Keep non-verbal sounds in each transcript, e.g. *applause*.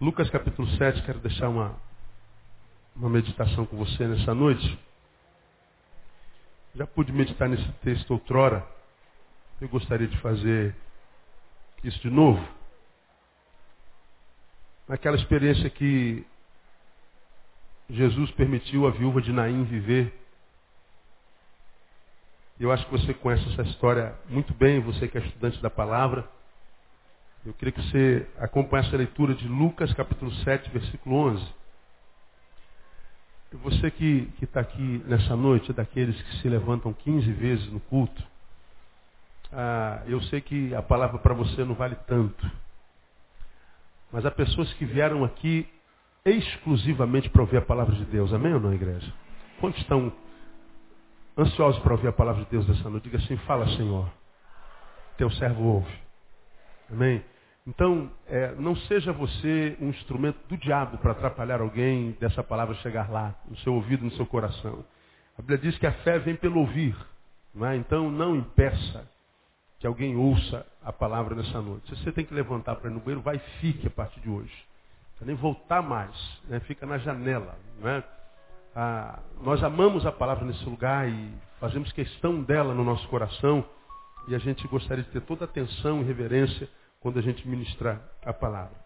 Lucas capítulo 7, quero deixar uma, uma meditação com você nessa noite. Já pude meditar nesse texto outrora. Eu gostaria de fazer isso de novo. Naquela experiência que Jesus permitiu a viúva de Naim viver. Eu acho que você conhece essa história muito bem, você que é estudante da palavra. Eu queria que você acompanhasse a leitura de Lucas capítulo 7, versículo 11. E você que está aqui nessa noite, é daqueles que se levantam 15 vezes no culto, ah, eu sei que a palavra para você não vale tanto. Mas há pessoas que vieram aqui exclusivamente para ouvir a palavra de Deus. Amém ou não, igreja? Quantos estão ansiosos para ouvir a palavra de Deus nessa noite? Diga assim, fala Senhor. Teu servo ouve. Amém? Então, é, não seja você um instrumento do diabo para atrapalhar alguém dessa palavra chegar lá, no seu ouvido, no seu coração. A Bíblia diz que a fé vem pelo ouvir. Não é? Então, não impeça que alguém ouça a palavra nessa noite. Se você tem que levantar para ir no banheiro, vai e fique a partir de hoje. Nem voltar mais. Né? Fica na janela. Não é? ah, nós amamos a palavra nesse lugar e fazemos questão dela no nosso coração. E a gente gostaria de ter toda a atenção e reverência quando a gente ministrar a palavra.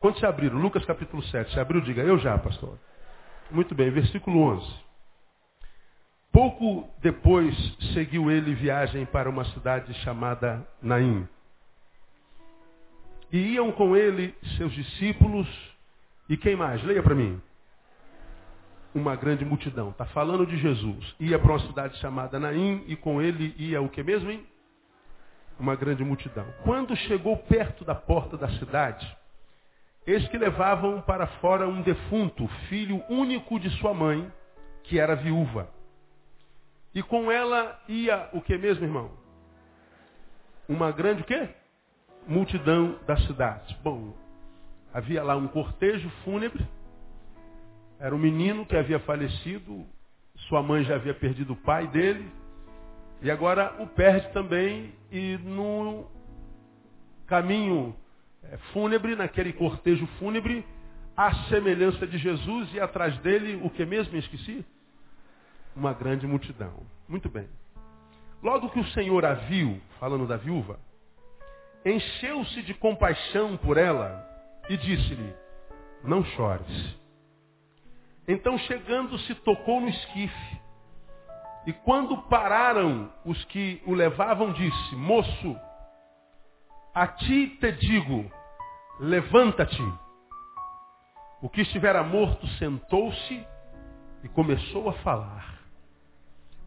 Quando se abriram, Lucas capítulo 7, se abriu, diga, eu já, pastor. Muito bem, versículo 11. Pouco depois seguiu ele viagem para uma cidade chamada Naim. E iam com ele seus discípulos e quem mais? Leia para mim. Uma grande multidão. Está falando de Jesus. Ia para uma cidade chamada Naim e com ele ia o que mesmo, hein? uma grande multidão. Quando chegou perto da porta da cidade, eis que levavam para fora um defunto, filho único de sua mãe, que era viúva. E com ela ia o que mesmo, irmão? Uma grande o quê? Multidão da cidade. Bom, havia lá um cortejo fúnebre. Era um menino que havia falecido, sua mãe já havia perdido o pai dele, e agora o perde também e no caminho é, fúnebre, naquele cortejo fúnebre, a semelhança de Jesus e atrás dele o que mesmo esqueci? Uma grande multidão. Muito bem. Logo que o Senhor a viu, falando da viúva, encheu-se de compaixão por ela e disse-lhe, não chores. Então chegando-se tocou no esquife e quando pararam os que o levavam, disse, moço, a ti te digo, levanta-te. O que estivera morto sentou-se e começou a falar.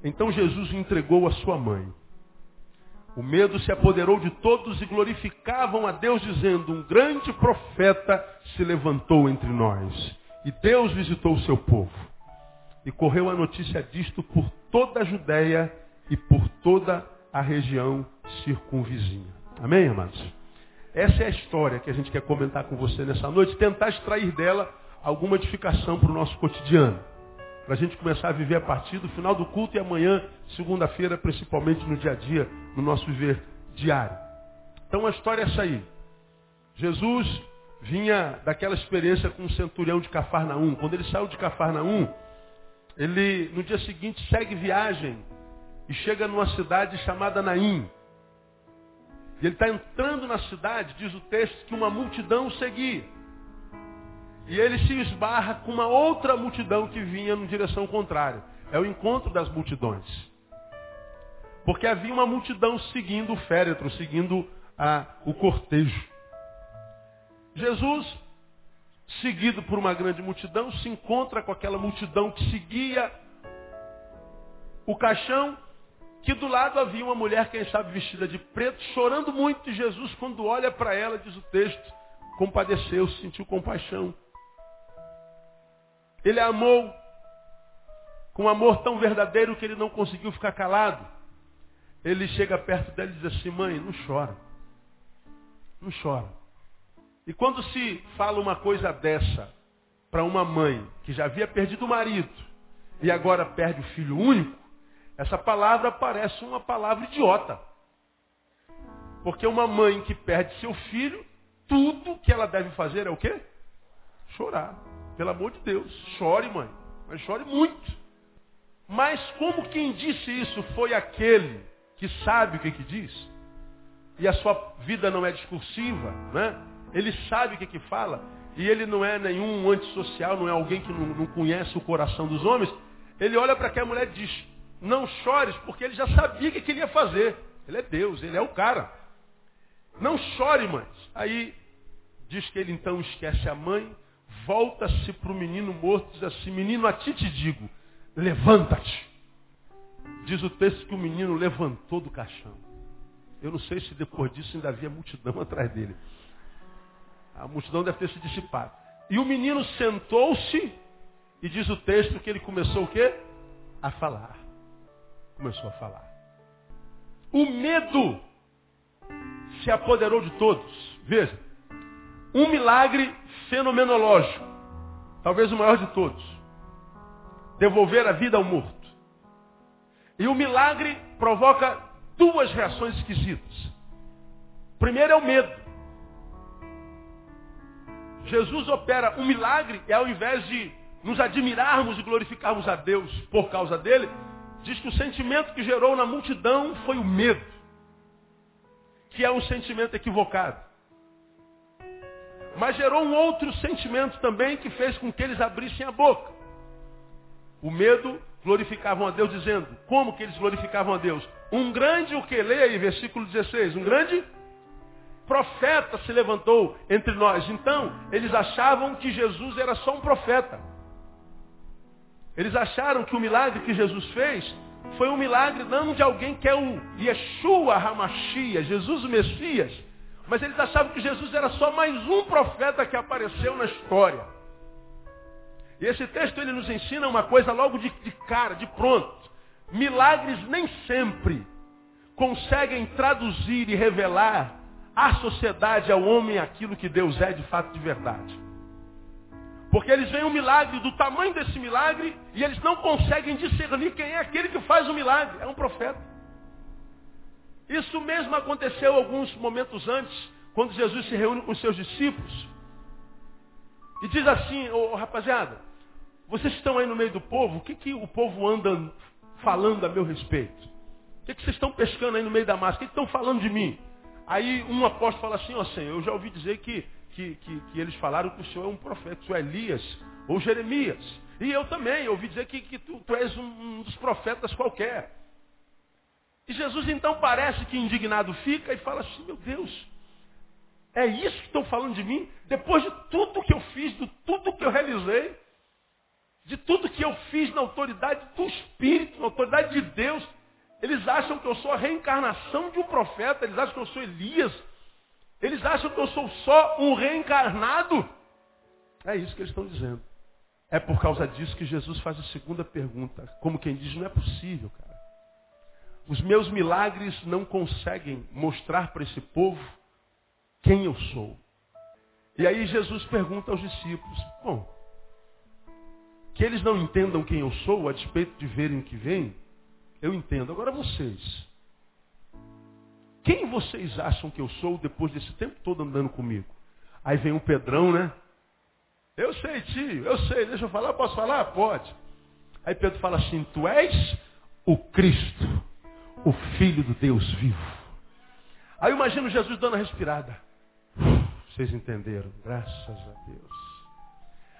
Então Jesus entregou à sua mãe. O medo se apoderou de todos e glorificavam a Deus, dizendo: Um grande profeta se levantou entre nós. E Deus visitou o seu povo. E correu a notícia disto por toda a Judéia e por toda a região circunvizinha. Amém, amados? Essa é a história que a gente quer comentar com você nessa noite, tentar extrair dela alguma edificação para o nosso cotidiano. Para a gente começar a viver a partir do final do culto e amanhã, segunda-feira, principalmente no dia a dia, no nosso viver diário. Então a história é essa aí. Jesus vinha daquela experiência com o centurião de Cafarnaum. Quando ele saiu de Cafarnaum, ele, no dia seguinte, segue viagem e chega numa cidade chamada Naim. E ele está entrando na cidade, diz o texto, que uma multidão seguia. E ele se esbarra com uma outra multidão que vinha na direção contrária. É o encontro das multidões. Porque havia uma multidão seguindo o féretro, seguindo a, o cortejo. Jesus seguido por uma grande multidão, se encontra com aquela multidão que seguia o caixão, que do lado havia uma mulher, quem sabe, vestida de preto, chorando muito, e Jesus, quando olha para ela, diz o texto, compadeceu, sentiu compaixão. Ele amou com um amor tão verdadeiro que ele não conseguiu ficar calado. Ele chega perto dela e diz assim, mãe, não chora. Não chora. E quando se fala uma coisa dessa para uma mãe que já havia perdido o marido e agora perde o filho único, essa palavra parece uma palavra idiota. Porque uma mãe que perde seu filho, tudo que ela deve fazer é o quê? Chorar. Pelo amor de Deus. Chore, mãe. Mas chore muito. Mas como quem disse isso foi aquele que sabe o que, que diz, e a sua vida não é discursiva, né? ele sabe o que, que fala, e ele não é nenhum antissocial, não é alguém que não, não conhece o coração dos homens, ele olha para aquela mulher e diz, não chores, porque ele já sabia o que, que ele ia fazer. Ele é Deus, ele é o cara. Não chore, mãe. Aí diz que ele então esquece a mãe, volta-se para o menino morto e diz assim, menino, a ti te digo, levanta-te. Diz o texto que o menino levantou do caixão. Eu não sei se depois disso ainda havia multidão *laughs* atrás dele. A multidão deve ter se dissipado. E o menino sentou-se e diz o texto que ele começou o quê? A falar. Começou a falar. O medo se apoderou de todos. Veja, um milagre fenomenológico, talvez o maior de todos. Devolver a vida ao morto. E o milagre provoca duas reações esquisitas. Primeiro é o medo. Jesus opera um milagre e ao invés de nos admirarmos e glorificarmos a Deus por causa dele, diz que o sentimento que gerou na multidão foi o medo, que é um sentimento equivocado. Mas gerou um outro sentimento também que fez com que eles abrissem a boca. O medo glorificavam a Deus dizendo, como que eles glorificavam a Deus? Um grande, o que? Leia aí, versículo 16. Um grande profeta se levantou entre nós. Então, eles achavam que Jesus era só um profeta. Eles acharam que o milagre que Jesus fez foi um milagre não de alguém que é o Yeshua Hamashia, Jesus o Messias. Mas eles achavam que Jesus era só mais um profeta que apareceu na história. E esse texto ele nos ensina uma coisa logo de, de cara, de pronto. Milagres nem sempre conseguem traduzir e revelar à sociedade, ao homem, aquilo que Deus é de fato de verdade. Porque eles veem um milagre do tamanho desse milagre e eles não conseguem discernir quem é aquele que faz o milagre. É um profeta. Isso mesmo aconteceu alguns momentos antes, quando Jesus se reúne com os seus discípulos. E diz assim, oh, rapaziada, vocês estão aí no meio do povo, o que, que o povo anda falando a meu respeito? O que, que vocês estão pescando aí no meio da massa? O que, que estão falando de mim? Aí um apóstolo fala assim, ó oh, Senhor, eu já ouvi dizer que, que, que, que, eles falaram que o Senhor é um profeta, o Senhor é Elias ou Jeremias. E eu também ouvi dizer que, que tu, tu és um, um dos profetas qualquer. E Jesus então parece que indignado fica e fala assim, meu Deus, é isso que estão falando de mim? Depois de tudo que eu fiz, de tudo que eu realizei, de tudo que eu fiz na autoridade do Espírito, na autoridade de Deus. Eles acham que eu sou a reencarnação de um profeta, eles acham que eu sou Elias, eles acham que eu sou só um reencarnado. É isso que eles estão dizendo. É por causa disso que Jesus faz a segunda pergunta. Como quem diz, não é possível, cara. Os meus milagres não conseguem mostrar para esse povo quem eu sou. E aí Jesus pergunta aos discípulos, bom, que eles não entendam quem eu sou, a despeito de verem o que vem, eu entendo. Agora vocês. Quem vocês acham que eu sou depois desse tempo todo andando comigo? Aí vem o Pedrão, né? Eu sei, tio, eu sei, deixa eu falar, posso falar? Pode. Aí Pedro fala assim, tu és o Cristo, o Filho do Deus vivo. Aí imagino Jesus dando a respirada. Vocês entenderam, graças a Deus.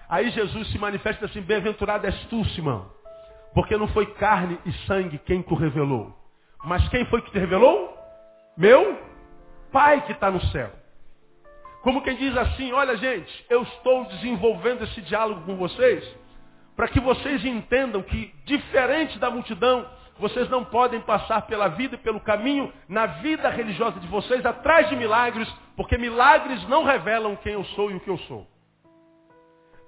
Aí Jesus se manifesta assim, bem-aventurado és tu, Simão. Porque não foi carne e sangue quem tu revelou. Mas quem foi que te revelou? Meu Pai que está no céu. Como quem diz assim, olha gente, eu estou desenvolvendo esse diálogo com vocês, para que vocês entendam que, diferente da multidão, vocês não podem passar pela vida e pelo caminho, na vida religiosa de vocês, atrás de milagres, porque milagres não revelam quem eu sou e o que eu sou.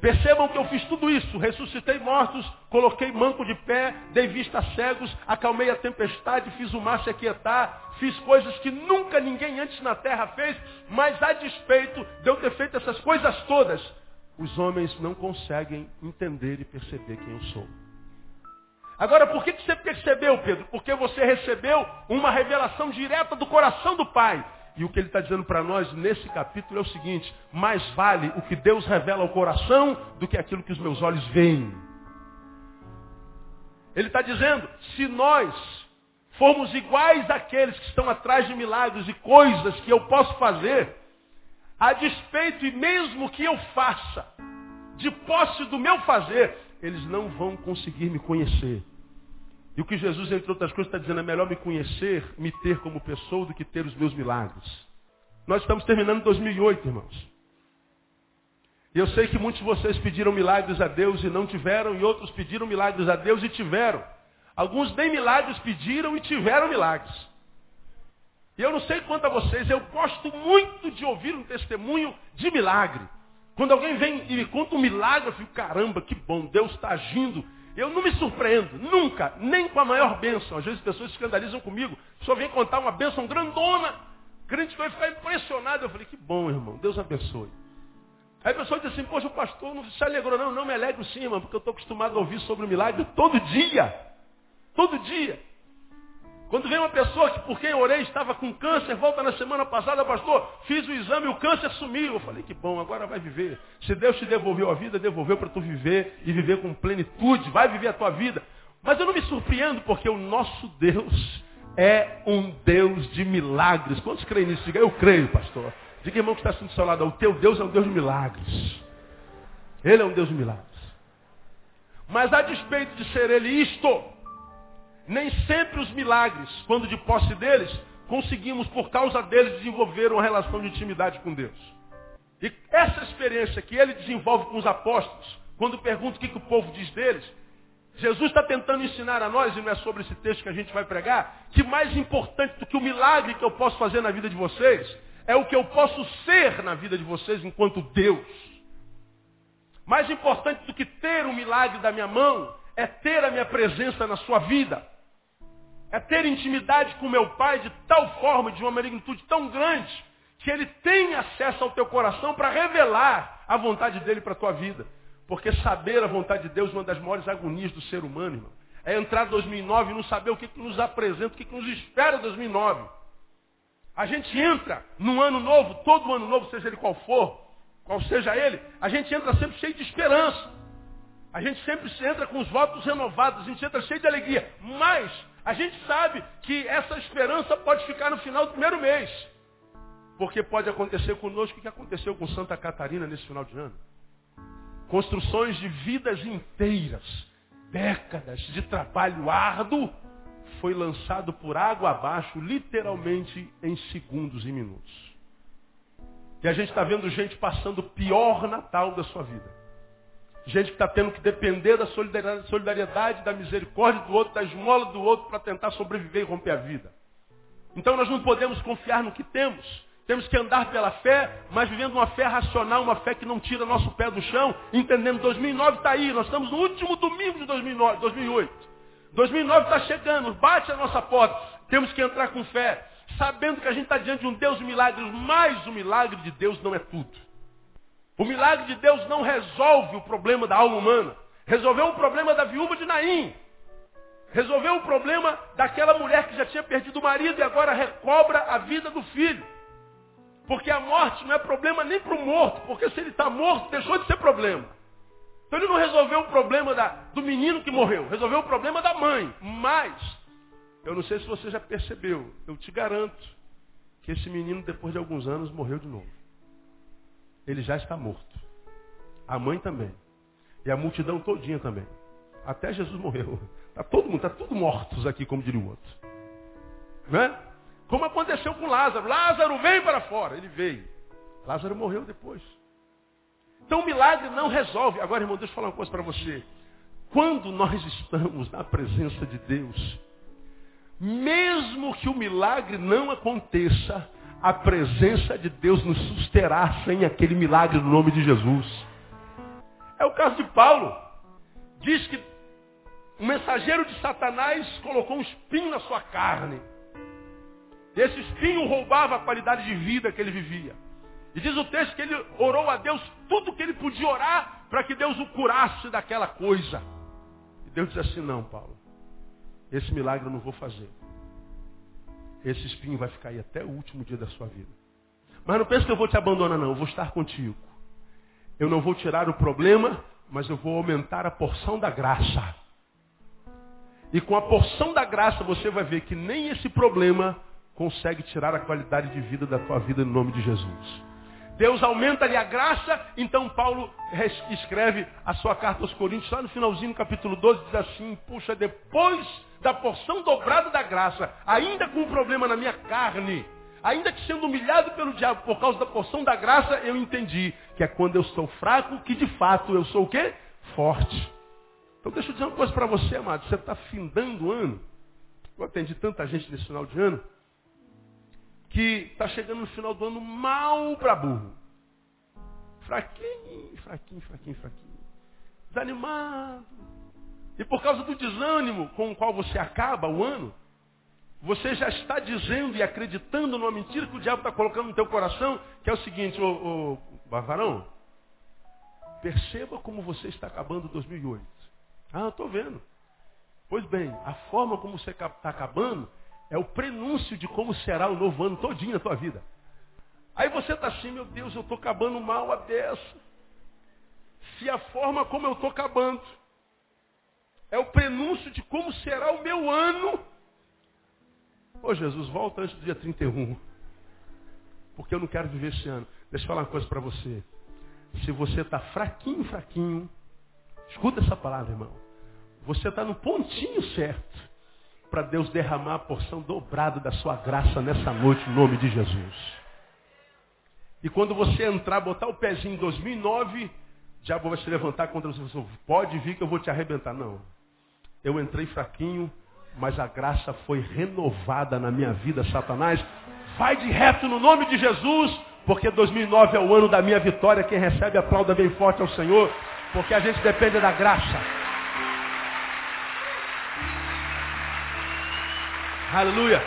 Percebam que eu fiz tudo isso. Ressuscitei mortos, coloquei manco de pé, dei vista a cegos, acalmei a tempestade, fiz o mar se aquietar, fiz coisas que nunca ninguém antes na terra fez, mas a despeito de eu ter feito essas coisas todas, os homens não conseguem entender e perceber quem eu sou. Agora, por que você percebeu, Pedro? Porque você recebeu uma revelação direta do coração do Pai. E o que ele está dizendo para nós nesse capítulo é o seguinte: mais vale o que Deus revela ao coração do que aquilo que os meus olhos veem. Ele está dizendo: se nós formos iguais àqueles que estão atrás de milagres e coisas que eu posso fazer, a despeito e mesmo que eu faça, de posse do meu fazer, eles não vão conseguir me conhecer. E o que Jesus, entre outras coisas, está dizendo é melhor me conhecer, me ter como pessoa, do que ter os meus milagres. Nós estamos terminando 2008, irmãos. E eu sei que muitos de vocês pediram milagres a Deus e não tiveram, e outros pediram milagres a Deus e tiveram. Alguns nem milagres pediram e tiveram milagres. E eu não sei quanto a vocês, eu gosto muito de ouvir um testemunho de milagre. Quando alguém vem e me conta um milagre, eu fico, caramba, que bom, Deus está agindo eu não me surpreendo, nunca, nem com a maior bênção. Às vezes as pessoas escandalizam comigo. Só vem contar uma bênção grandona. Crente vai ficar impressionado. Eu falei, que bom, irmão, Deus abençoe. Aí a pessoa diz assim, poxa, o pastor não se alegrou, não, não me alegro sim, irmão, porque eu estou acostumado a ouvir sobre o milagre todo dia. Todo dia. Quando vem uma pessoa que por quem orei estava com câncer, volta na semana passada, pastor, fiz o exame e o câncer sumiu. Eu falei, que bom, agora vai viver. Se Deus te devolveu a vida, devolveu para tu viver e viver com plenitude. Vai viver a tua vida. Mas eu não me surpreendo porque o nosso Deus é um Deus de milagres. Quantos creem nisso? Diga, eu creio, pastor. Diga, irmão, que está sendo do seu lado, o teu Deus é um Deus de milagres. Ele é um Deus de milagres. Mas a despeito de ser ele isto, nem sempre os milagres, quando de posse deles, conseguimos, por causa deles, desenvolver uma relação de intimidade com Deus. E essa experiência que ele desenvolve com os apóstolos, quando pergunta o que, que o povo diz deles, Jesus está tentando ensinar a nós, e não é sobre esse texto que a gente vai pregar, que mais importante do que o milagre que eu posso fazer na vida de vocês, é o que eu posso ser na vida de vocês enquanto Deus. Mais importante do que ter o milagre da minha mão, é ter a minha presença na sua vida. É ter intimidade com meu Pai de tal forma, de uma magnitude tão grande, que Ele tem acesso ao teu coração para revelar a vontade dEle para a tua vida. Porque saber a vontade de Deus é uma das maiores agonias do ser humano, irmão. É entrar em 2009 e não saber o que, que nos apresenta, o que, que nos espera em 2009. A gente entra num ano novo, todo ano novo, seja ele qual for, qual seja ele, a gente entra sempre cheio de esperança. A gente sempre entra com os votos renovados, a gente entra cheio de alegria. Mas a gente sabe que essa esperança pode ficar no final do primeiro mês. Porque pode acontecer conosco o que aconteceu com Santa Catarina nesse final de ano. Construções de vidas inteiras, décadas de trabalho árduo, foi lançado por água abaixo, literalmente em segundos e minutos. E a gente está vendo gente passando o pior Natal da sua vida. Gente que está tendo que depender da solidariedade, da misericórdia do outro, da esmola do outro para tentar sobreviver e romper a vida. Então nós não podemos confiar no que temos. Temos que andar pela fé, mas vivendo uma fé racional, uma fé que não tira nosso pé do chão, entendendo 2009 está aí, nós estamos no último domingo de 2009, 2008. 2009 está chegando, bate a nossa porta. Temos que entrar com fé, sabendo que a gente está diante de um Deus de milagres, mas o milagre de Deus não é tudo. O milagre de Deus não resolve o problema da alma humana. Resolveu o problema da viúva de Naim. Resolveu o problema daquela mulher que já tinha perdido o marido e agora recobra a vida do filho. Porque a morte não é problema nem para o morto, porque se ele está morto, deixou de ser problema. Então ele não resolveu o problema da, do menino que morreu, resolveu o problema da mãe. Mas, eu não sei se você já percebeu, eu te garanto que esse menino, depois de alguns anos, morreu de novo ele já está morto. A mãe também. E a multidão todinha também. Até Jesus morreu. Está todo mundo, está tudo mortos aqui, como diria o outro. Né? Como aconteceu com Lázaro. Lázaro vem para fora. Ele veio. Lázaro morreu depois. Então o milagre não resolve. Agora, irmão, deixa eu falar uma coisa para você. Quando nós estamos na presença de Deus, mesmo que o milagre não aconteça, a presença de Deus nos susterá sem aquele milagre no nome de Jesus. É o caso de Paulo. Diz que o mensageiro de Satanás colocou um espinho na sua carne. Esse espinho roubava a qualidade de vida que ele vivia. E diz o texto que ele orou a Deus tudo que ele podia orar para que Deus o curasse daquela coisa. E Deus disse assim, não, Paulo, esse milagre eu não vou fazer. Esse espinho vai ficar aí até o último dia da sua vida. Mas não pense que eu vou te abandonar, não. Eu vou estar contigo. Eu não vou tirar o problema, mas eu vou aumentar a porção da graça. E com a porção da graça você vai ver que nem esse problema consegue tirar a qualidade de vida da tua vida no nome de Jesus. Deus aumenta-lhe a graça, então Paulo escreve a sua carta aos Coríntios, lá no finalzinho, capítulo 12, diz assim, puxa, depois da porção dobrada da graça, ainda com um problema na minha carne, ainda que sendo humilhado pelo diabo por causa da porção da graça, eu entendi que é quando eu sou fraco que de fato eu sou o quê? Forte. Então deixa eu dizer uma coisa para você, amado. Você está findando o ano. Eu atendi tanta gente nesse final de ano que está chegando no final do ano mal para burro. Fraquinho, fraquinho, fraquinho, fraquinho. Desanimado. E por causa do desânimo com o qual você acaba o ano, você já está dizendo e acreditando numa mentira que o diabo está colocando no teu coração, que é o seguinte, ô, ô Bavarão, perceba como você está acabando 2008. Ah, estou vendo. Pois bem, a forma como você está acabando é o prenúncio de como será o novo ano todinho na tua vida. Aí você está assim, meu Deus, eu estou acabando mal a dessa. Se a forma como eu estou acabando é o prenúncio de como será o meu ano. Ô Jesus, volta antes do dia 31. Porque eu não quero viver esse ano. Deixa eu falar uma coisa para você. Se você está fraquinho, fraquinho, escuta essa palavra, irmão. Você está no pontinho certo para Deus derramar a porção dobrada da sua graça nessa noite, no nome de Jesus. E quando você entrar, botar o pezinho em 2009, o diabo vai se levantar contra você. Pode vir que eu vou te arrebentar. Não. Eu entrei fraquinho, mas a graça foi renovada na minha vida, Satanás. Vai de reto no nome de Jesus, porque 2009 é o ano da minha vitória. Quem recebe, aplauda bem forte ao Senhor, porque a gente depende da graça. Aleluia.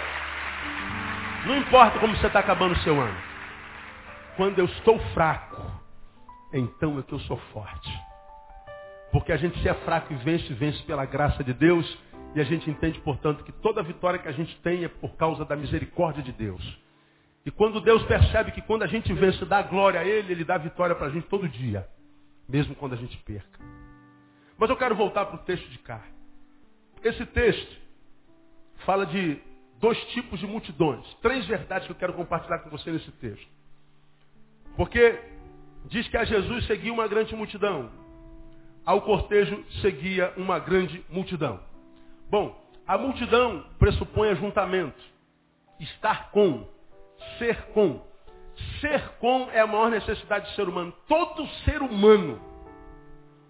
Não importa como você está acabando o seu ano. Quando eu estou fraco, então é que eu sou forte. Porque a gente se é fraco e vence, vence pela graça de Deus. E a gente entende, portanto, que toda vitória que a gente tem é por causa da misericórdia de Deus. E quando Deus percebe que quando a gente vence, dá glória a Ele, Ele dá vitória para a gente todo dia. Mesmo quando a gente perca. Mas eu quero voltar para o texto de cá. Esse texto fala de dois tipos de multidões. Três verdades que eu quero compartilhar com você nesse texto. Porque diz que a Jesus seguia uma grande multidão. Ao cortejo seguia uma grande multidão. Bom, a multidão pressupõe ajuntamento. Estar com. Ser com. Ser com é a maior necessidade do ser humano. Todo ser humano.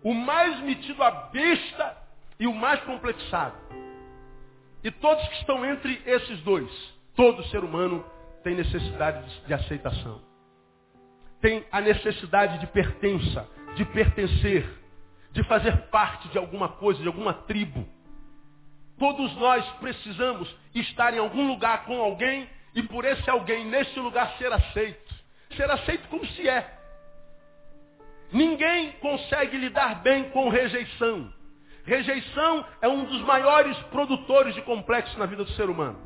O mais metido a besta e o mais complexado. E todos que estão entre esses dois, todo ser humano tem necessidade de aceitação. Tem a necessidade de pertença, de pertencer, de fazer parte de alguma coisa, de alguma tribo. Todos nós precisamos estar em algum lugar com alguém e por esse alguém, nesse lugar, ser aceito. Ser aceito como se é. Ninguém consegue lidar bem com rejeição. Rejeição é um dos maiores produtores de complexo na vida do ser humano.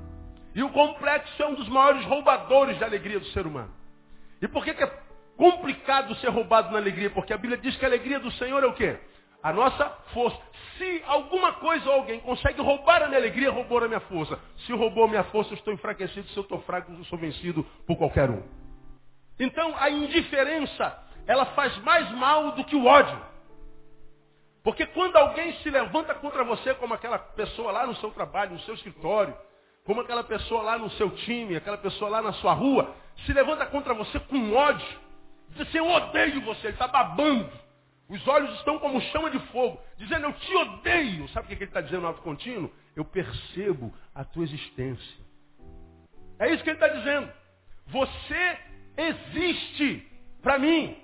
E o complexo é um dos maiores roubadores da alegria do ser humano. E por que, que é complicado ser roubado na alegria? Porque a Bíblia diz que a alegria do Senhor é o quê? A nossa força. Se alguma coisa ou alguém consegue roubar a minha alegria, roubou a minha força. Se roubou a minha força, eu estou enfraquecido. Se eu estou fraco, eu sou vencido por qualquer um. Então, a indiferença, ela faz mais mal do que o ódio. Porque quando alguém se levanta contra você, como aquela pessoa lá no seu trabalho, no seu escritório, como aquela pessoa lá no seu time, aquela pessoa lá na sua rua, se levanta contra você com ódio, diz assim, eu odeio você, ele está babando. Os olhos estão como chama de fogo, dizendo, eu te odeio. Sabe o que ele está dizendo no alto contínuo? Eu percebo a tua existência. É isso que ele está dizendo. Você existe para mim.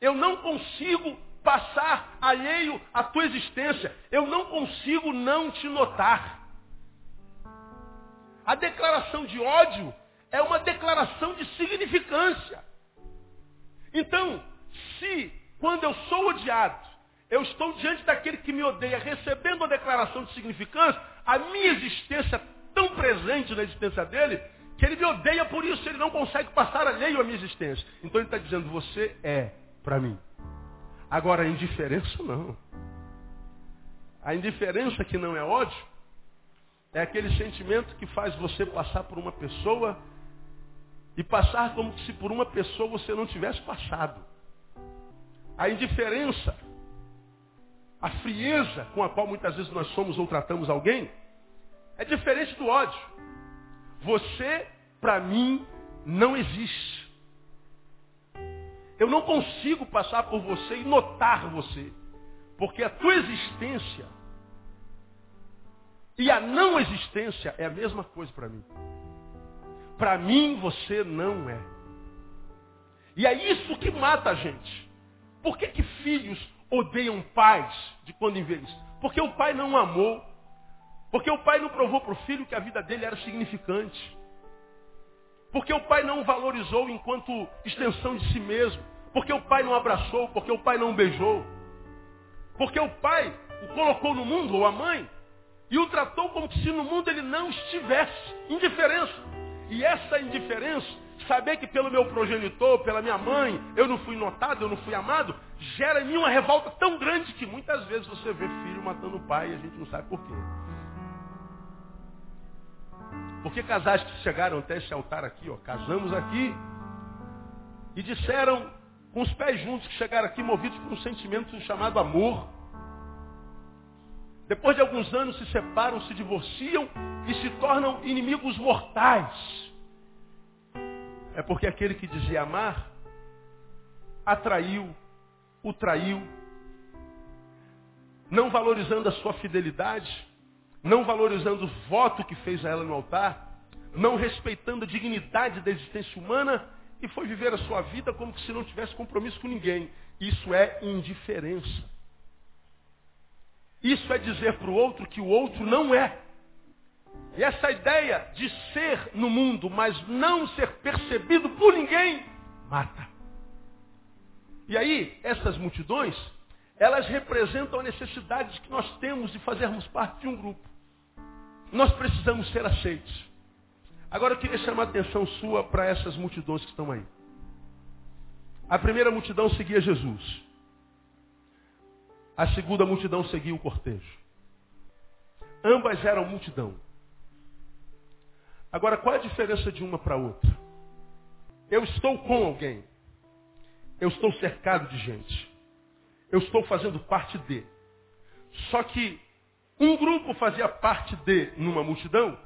Eu não consigo passar alheio à tua existência. Eu não consigo não te notar. A declaração de ódio é uma declaração de significância. Então, se quando eu sou odiado, eu estou diante daquele que me odeia, recebendo a declaração de significância, a minha existência tão presente na existência dele, que ele me odeia por isso, ele não consegue passar alheio à minha existência. Então ele está dizendo, você é para mim. Agora, a indiferença não. A indiferença que não é ódio, é aquele sentimento que faz você passar por uma pessoa e passar como se por uma pessoa você não tivesse passado. A indiferença, a frieza com a qual muitas vezes nós somos ou tratamos alguém, é diferente do ódio. Você, para mim, não existe. Eu não consigo passar por você e notar você. Porque a tua existência e a não existência é a mesma coisa para mim. Para mim você não é. E é isso que mata a gente. Por que, que filhos odeiam pais de quando em vez? Porque o pai não amou. Porque o pai não provou para o filho que a vida dele era significante. Porque o pai não o valorizou enquanto extensão de si mesmo. Porque o pai não abraçou, porque o pai não beijou. Porque o pai o colocou no mundo, ou a mãe, e o tratou como se no mundo ele não estivesse. Indiferença. E essa indiferença, saber que pelo meu progenitor, pela minha mãe, eu não fui notado, eu não fui amado, gera em mim uma revolta tão grande que muitas vezes você vê filho matando o pai e a gente não sabe por quê. Porque casais que chegaram até esse altar aqui, ó, casamos aqui, e disseram com os pés juntos que chegaram aqui movidos por um sentimento chamado amor, depois de alguns anos se separam, se divorciam e se tornam inimigos mortais. É porque aquele que dizia amar, atraiu, o traiu, não valorizando a sua fidelidade, não valorizando o voto que fez a ela no altar, não respeitando a dignidade da existência humana e foi viver a sua vida como se não tivesse compromisso com ninguém. Isso é indiferença. Isso é dizer para o outro que o outro não é. E essa ideia de ser no mundo, mas não ser percebido por ninguém, mata. E aí, essas multidões, elas representam a necessidade que nós temos de fazermos parte de um grupo. Nós precisamos ser aceitos. Agora eu queria chamar a atenção sua para essas multidões que estão aí. A primeira multidão seguia Jesus. A segunda multidão seguia o cortejo. Ambas eram multidão. Agora, qual é a diferença de uma para outra? Eu estou com alguém. Eu estou cercado de gente. Eu estou fazendo parte de. Só que um grupo fazia parte de numa multidão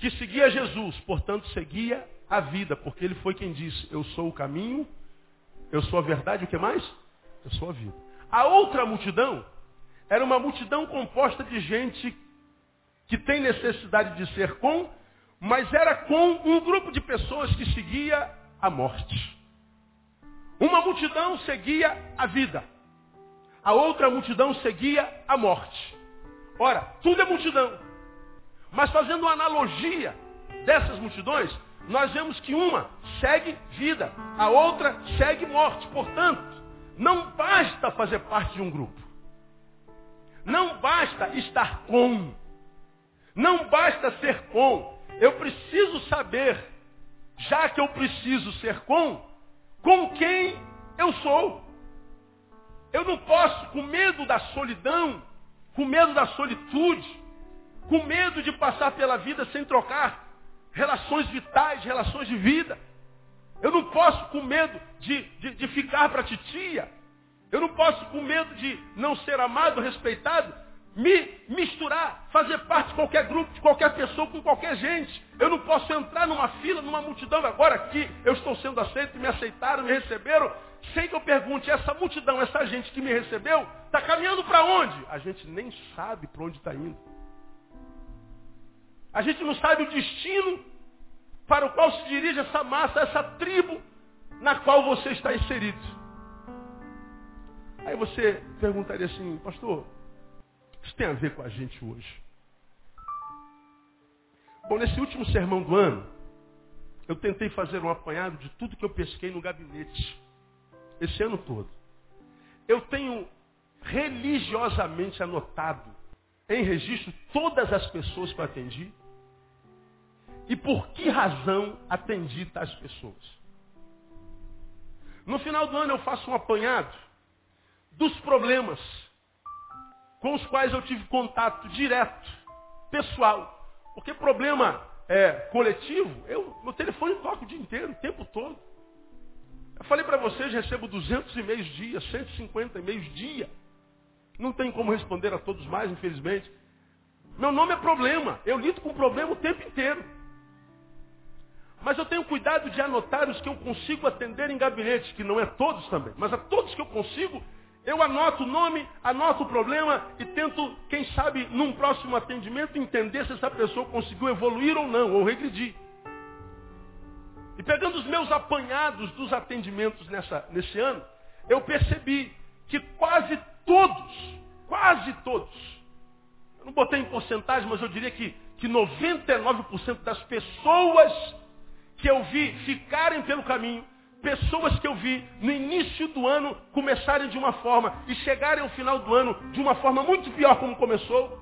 que seguia Jesus, portanto seguia a vida, porque ele foi quem disse: Eu sou o caminho, eu sou a verdade, o que mais? Eu sou a vida. A outra multidão era uma multidão composta de gente que tem necessidade de ser com, mas era com um grupo de pessoas que seguia a morte. Uma multidão seguia a vida. A outra multidão seguia a morte. Ora, tudo é multidão. Mas fazendo uma analogia dessas multidões, nós vemos que uma segue vida, a outra segue morte. Portanto, não basta fazer parte de um grupo. Não basta estar com. Não basta ser com. Eu preciso saber, já que eu preciso ser com, com quem eu sou. Eu não posso, com medo da solidão, com medo da solitude, com medo de passar pela vida sem trocar relações vitais, relações de vida. Eu não posso com medo de, de, de ficar para titia. Eu não posso com medo de não ser amado, respeitado, me misturar, fazer parte de qualquer grupo, de qualquer pessoa, com qualquer gente. Eu não posso entrar numa fila, numa multidão, agora aqui eu estou sendo aceito, me aceitaram, me receberam, sem que eu pergunte, essa multidão, essa gente que me recebeu, está caminhando para onde? A gente nem sabe para onde está indo. A gente não sabe o destino para o qual se dirige essa massa, essa tribo na qual você está inserido. Aí você perguntaria assim, pastor, isso tem a ver com a gente hoje? Bom, nesse último sermão do ano, eu tentei fazer um apanhado de tudo que eu pesquei no gabinete. Esse ano todo. Eu tenho religiosamente anotado em registro todas as pessoas que eu atendi e por que razão atendi tais pessoas. No final do ano eu faço um apanhado dos problemas com os quais eu tive contato direto, pessoal. Porque problema é, coletivo, eu, meu telefone toca o dia inteiro, o tempo todo. Eu falei para vocês, recebo 200 e-mails dia, 150 e-mails dia. Não tem como responder a todos mais, infelizmente. Meu nome é problema. Eu lido com problema o tempo inteiro. Mas eu tenho cuidado de anotar os que eu consigo atender em gabinetes, que não é todos também, mas a todos que eu consigo, eu anoto o nome, anoto o problema e tento, quem sabe, num próximo atendimento, entender se essa pessoa conseguiu evoluir ou não, ou regredir. E pegando os meus apanhados dos atendimentos nessa, nesse ano, eu percebi que quase todos, quase todos, eu não botei em porcentagem, mas eu diria que, que 99% das pessoas que eu vi ficarem pelo caminho, pessoas que eu vi no início do ano começarem de uma forma e chegarem ao final do ano de uma forma muito pior como começou.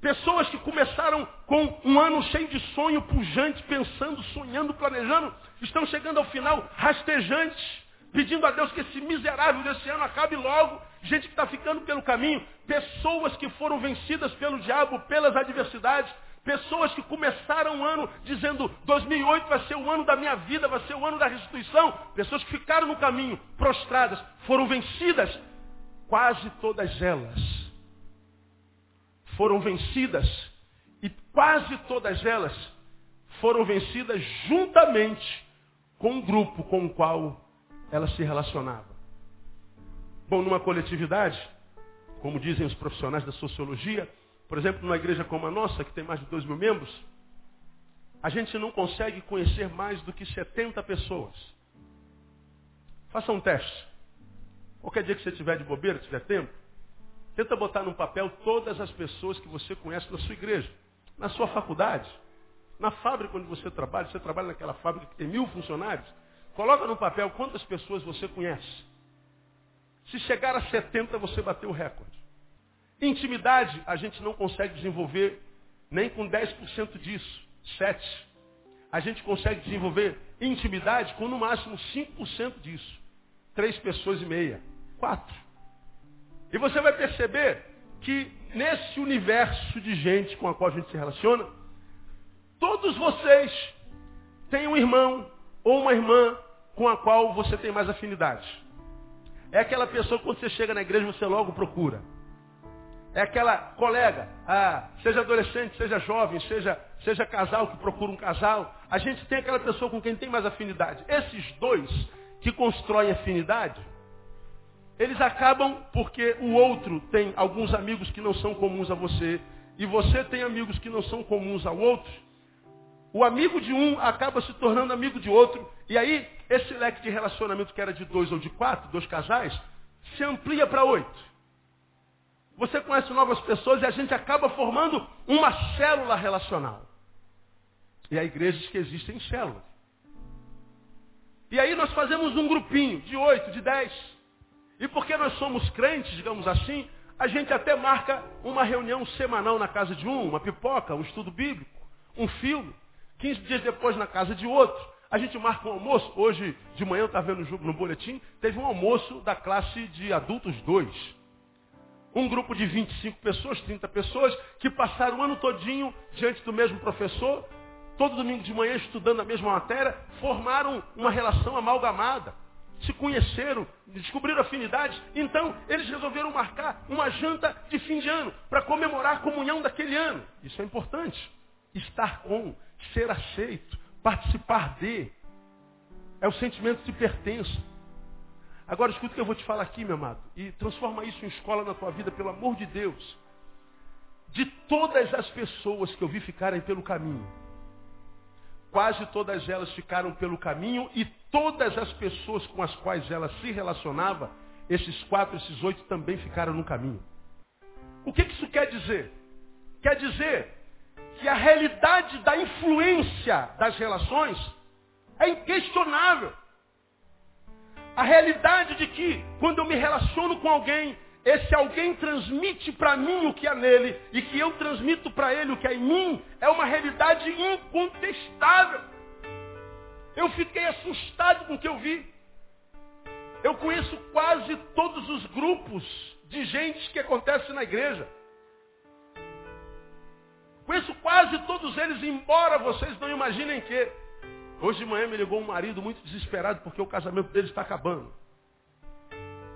Pessoas que começaram com um ano cheio de sonho, pujante, pensando, sonhando, planejando, estão chegando ao final rastejantes, pedindo a Deus que esse miserável desse ano acabe logo. Gente que está ficando pelo caminho, pessoas que foram vencidas pelo diabo, pelas adversidades, Pessoas que começaram o ano dizendo 2008 vai ser o ano da minha vida, vai ser o ano da restituição. Pessoas que ficaram no caminho, prostradas, foram vencidas. Quase todas elas foram vencidas. E quase todas elas foram vencidas juntamente com um grupo com o qual elas se relacionavam. Bom, numa coletividade, como dizem os profissionais da sociologia, por exemplo, numa igreja como a nossa, que tem mais de 2 mil membros, a gente não consegue conhecer mais do que 70 pessoas. Faça um teste. Qualquer dia que você tiver de bobeira, tiver tempo, tenta botar num papel todas as pessoas que você conhece na sua igreja, na sua faculdade, na fábrica onde você trabalha, você trabalha naquela fábrica que tem mil funcionários, coloca no papel quantas pessoas você conhece. Se chegar a 70, você bateu o recorde. Intimidade a gente não consegue desenvolver nem com 10% disso. 7. A gente consegue desenvolver intimidade com no máximo 5% disso. Três pessoas e meia. Quatro. E você vai perceber que nesse universo de gente com a qual a gente se relaciona, todos vocês têm um irmão ou uma irmã com a qual você tem mais afinidade. É aquela pessoa que quando você chega na igreja você logo procura. É aquela colega, ah, seja adolescente, seja jovem, seja, seja casal que procura um casal. A gente tem aquela pessoa com quem tem mais afinidade. Esses dois que constroem afinidade, eles acabam porque o outro tem alguns amigos que não são comuns a você, e você tem amigos que não são comuns ao outro. O amigo de um acaba se tornando amigo de outro, e aí esse leque de relacionamento que era de dois ou de quatro, dois casais, se amplia para oito. Você conhece novas pessoas e a gente acaba formando uma célula relacional. E há igrejas que existem células. E aí nós fazemos um grupinho de oito, de dez. E porque nós somos crentes, digamos assim, a gente até marca uma reunião semanal na casa de um, uma pipoca, um estudo bíblico, um filme. Quinze dias depois na casa de outro. A gente marca um almoço. Hoje de manhã eu estava vendo no boletim, teve um almoço da classe de adultos dois. Um grupo de 25 pessoas, 30 pessoas, que passaram o ano todinho diante do mesmo professor, todo domingo de manhã estudando a mesma matéria, formaram uma relação amalgamada. Se conheceram, descobriram afinidades. Então, eles resolveram marcar uma janta de fim de ano para comemorar a comunhão daquele ano. Isso é importante. Estar com, ser aceito, participar de. É o sentimento de pertença. Agora escuta o que eu vou te falar aqui, meu amado. E transforma isso em escola na tua vida, pelo amor de Deus. De todas as pessoas que eu vi ficarem pelo caminho, quase todas elas ficaram pelo caminho e todas as pessoas com as quais ela se relacionava, esses quatro, esses oito também ficaram no caminho. O que isso quer dizer? Quer dizer que a realidade da influência das relações é inquestionável. A realidade de que, quando eu me relaciono com alguém, esse alguém transmite para mim o que há nele e que eu transmito para ele o que há em mim, é uma realidade incontestável. Eu fiquei assustado com o que eu vi. Eu conheço quase todos os grupos de gente que acontece na igreja. Conheço quase todos eles, embora vocês não imaginem que. Hoje de manhã me ligou um marido muito desesperado porque o casamento dele está acabando.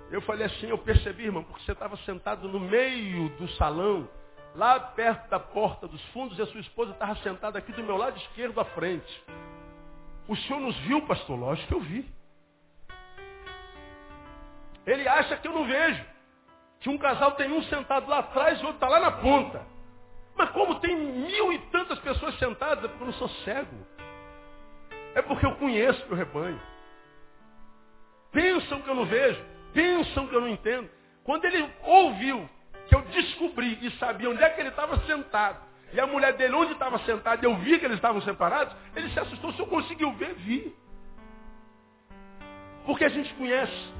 Eu falei assim, eu percebi, irmão, porque você estava sentado no meio do salão, lá perto da porta dos fundos, e a sua esposa estava sentada aqui do meu lado esquerdo à frente. O senhor nos viu, pastor? Lógico que eu vi. Ele acha que eu não vejo. Que um casal tem um sentado lá atrás e outro está lá na ponta. Mas como tem mil e tantas pessoas sentadas, é porque eu não sou cego. É porque eu conheço o rebanho. Pensam que eu não vejo, pensam que eu não entendo. Quando ele ouviu que eu descobri e sabia onde é que ele estava sentado, e a mulher dele onde estava sentada, eu vi que eles estavam separados, ele se assustou. Se eu conseguiu ver, vi. Porque a gente conhece.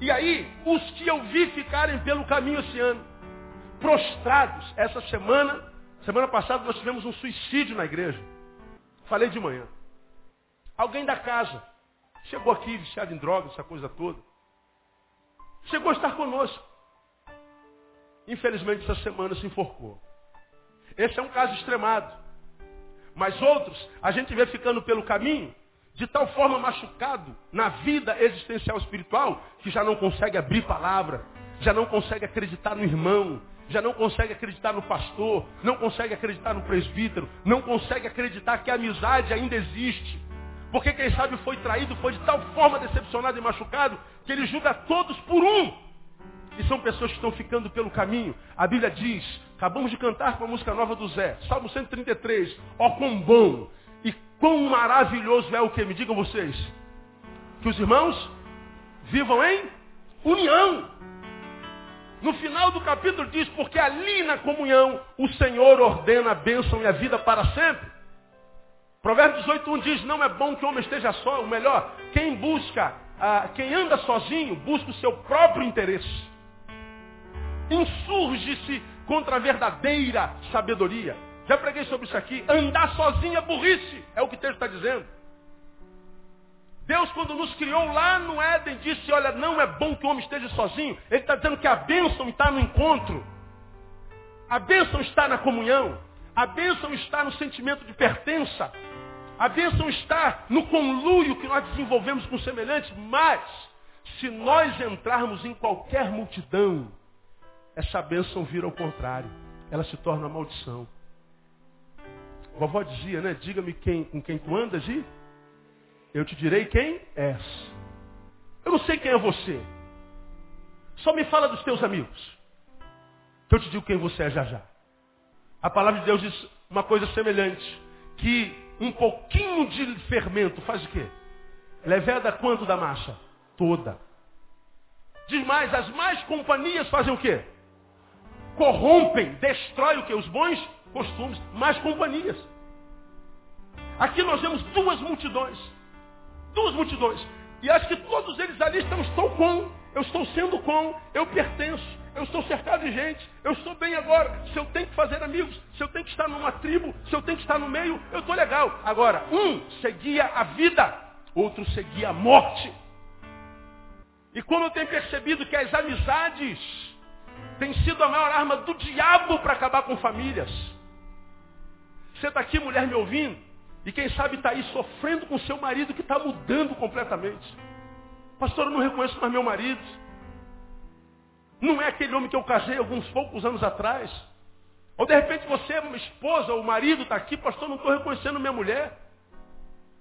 E aí, os que eu vi ficarem pelo caminho esse ano, prostrados, essa semana, semana passada nós tivemos um suicídio na igreja. Falei de manhã. Alguém da casa chegou aqui viciado em drogas, essa coisa toda. Chegou a estar conosco. Infelizmente, essa semana se enforcou. Esse é um caso extremado. Mas outros, a gente vê ficando pelo caminho, de tal forma machucado na vida existencial espiritual, que já não consegue abrir palavra, já não consegue acreditar no irmão, já não consegue acreditar no pastor, não consegue acreditar no presbítero, não consegue acreditar que a amizade ainda existe. Porque quem sabe foi traído, foi de tal forma decepcionado e machucado, que ele julga todos por um. E são pessoas que estão ficando pelo caminho. A Bíblia diz, acabamos de cantar com a música nova do Zé, Salmo 133, ó quão bom e quão maravilhoso é o que? Me digam vocês. Que os irmãos vivam em união. No final do capítulo diz, porque ali na comunhão o Senhor ordena a bênção e a vida para sempre. Provérbios 18.1 diz, não é bom que o homem esteja só, o melhor, quem busca, ah, quem anda sozinho, busca o seu próprio interesse. Insurge-se contra a verdadeira sabedoria. Já preguei sobre isso aqui. Andar sozinho é burrice, é o que o texto está dizendo. Deus, quando nos criou lá no Éden, disse, olha, não é bom que o homem esteja sozinho. Ele está dizendo que a bênção está no encontro. A bênção está na comunhão. A bênção está no sentimento de pertença. A bênção está no conluio que nós desenvolvemos com semelhantes. Mas, se nós entrarmos em qualquer multidão, essa bênção vira ao contrário. Ela se torna maldição. A vovó dizia, né? Diga-me quem, com quem tu andas e eu te direi quem és. Eu não sei quem é você. Só me fala dos teus amigos. Que eu te digo quem você é já já. A palavra de Deus diz uma coisa semelhante. Que um pouquinho de fermento faz o quê? Leveda quanto da massa? Toda. Diz mais, as mais companhias fazem o quê? Corrompem, destrói o que? Os bons costumes, mais companhias. Aqui nós vemos duas multidões. Duas multidões. E acho que todos eles ali estão, estou com, eu estou sendo com, eu pertenço, eu estou cercado de gente, eu estou bem agora. Se eu tenho que fazer amigos, se eu tenho que estar numa tribo, se eu tenho que estar no meio, eu estou legal. Agora, um seguia a vida, outro seguia a morte. E como eu tenho percebido que as amizades têm sido a maior arma do diabo para acabar com famílias. Você está aqui, mulher, me ouvindo, e quem sabe está aí sofrendo com seu marido que está mudando completamente. Pastor, eu não reconheço mais meu marido. Não é aquele homem que eu casei alguns poucos anos atrás. Ou de repente você, esposa ou marido, está aqui, pastor, não estou reconhecendo minha mulher.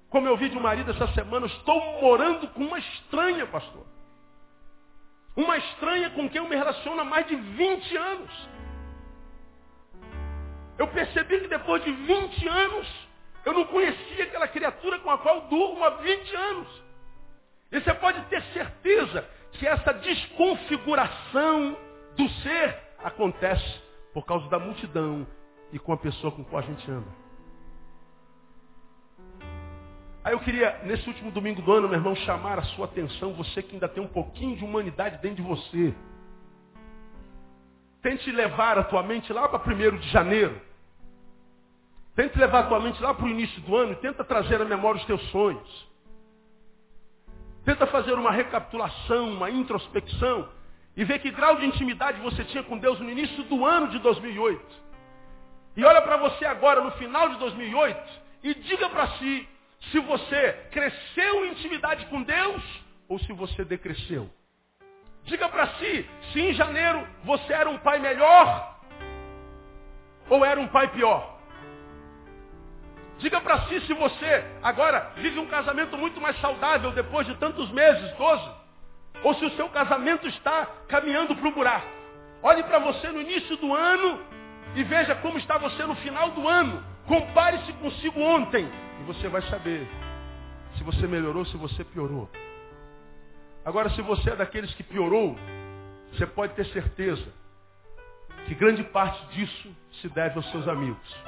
Como eu vi de um marido essa semana, estou morando com uma estranha, pastor. Uma estranha com quem eu me relaciono há mais de 20 anos. Eu percebi que depois de 20 anos, eu não conhecia aquela criatura com a qual durmo há 20 anos. E você pode ter certeza que essa desconfiguração do ser acontece por causa da multidão e com a pessoa com qual a gente anda. Aí eu queria, nesse último domingo do ano, meu irmão, chamar a sua atenção, você que ainda tem um pouquinho de humanidade dentro de você. Tente levar a tua mente lá para 1 de janeiro. Tente levar a tua mente lá para o início do ano e tenta trazer à memória os teus sonhos. Tenta fazer uma recapitulação, uma introspecção e ver que grau de intimidade você tinha com Deus no início do ano de 2008. E olha para você agora no final de 2008 e diga para si se você cresceu em intimidade com Deus ou se você decresceu. Diga para si se em janeiro você era um pai melhor ou era um pai pior. Diga para si se você agora vive um casamento muito mais saudável depois de tantos meses, 12, ou se o seu casamento está caminhando para o buraco. Olhe para você no início do ano e veja como está você no final do ano. Compare-se consigo ontem e você vai saber se você melhorou, se você piorou. Agora, se você é daqueles que piorou, você pode ter certeza que grande parte disso se deve aos seus amigos.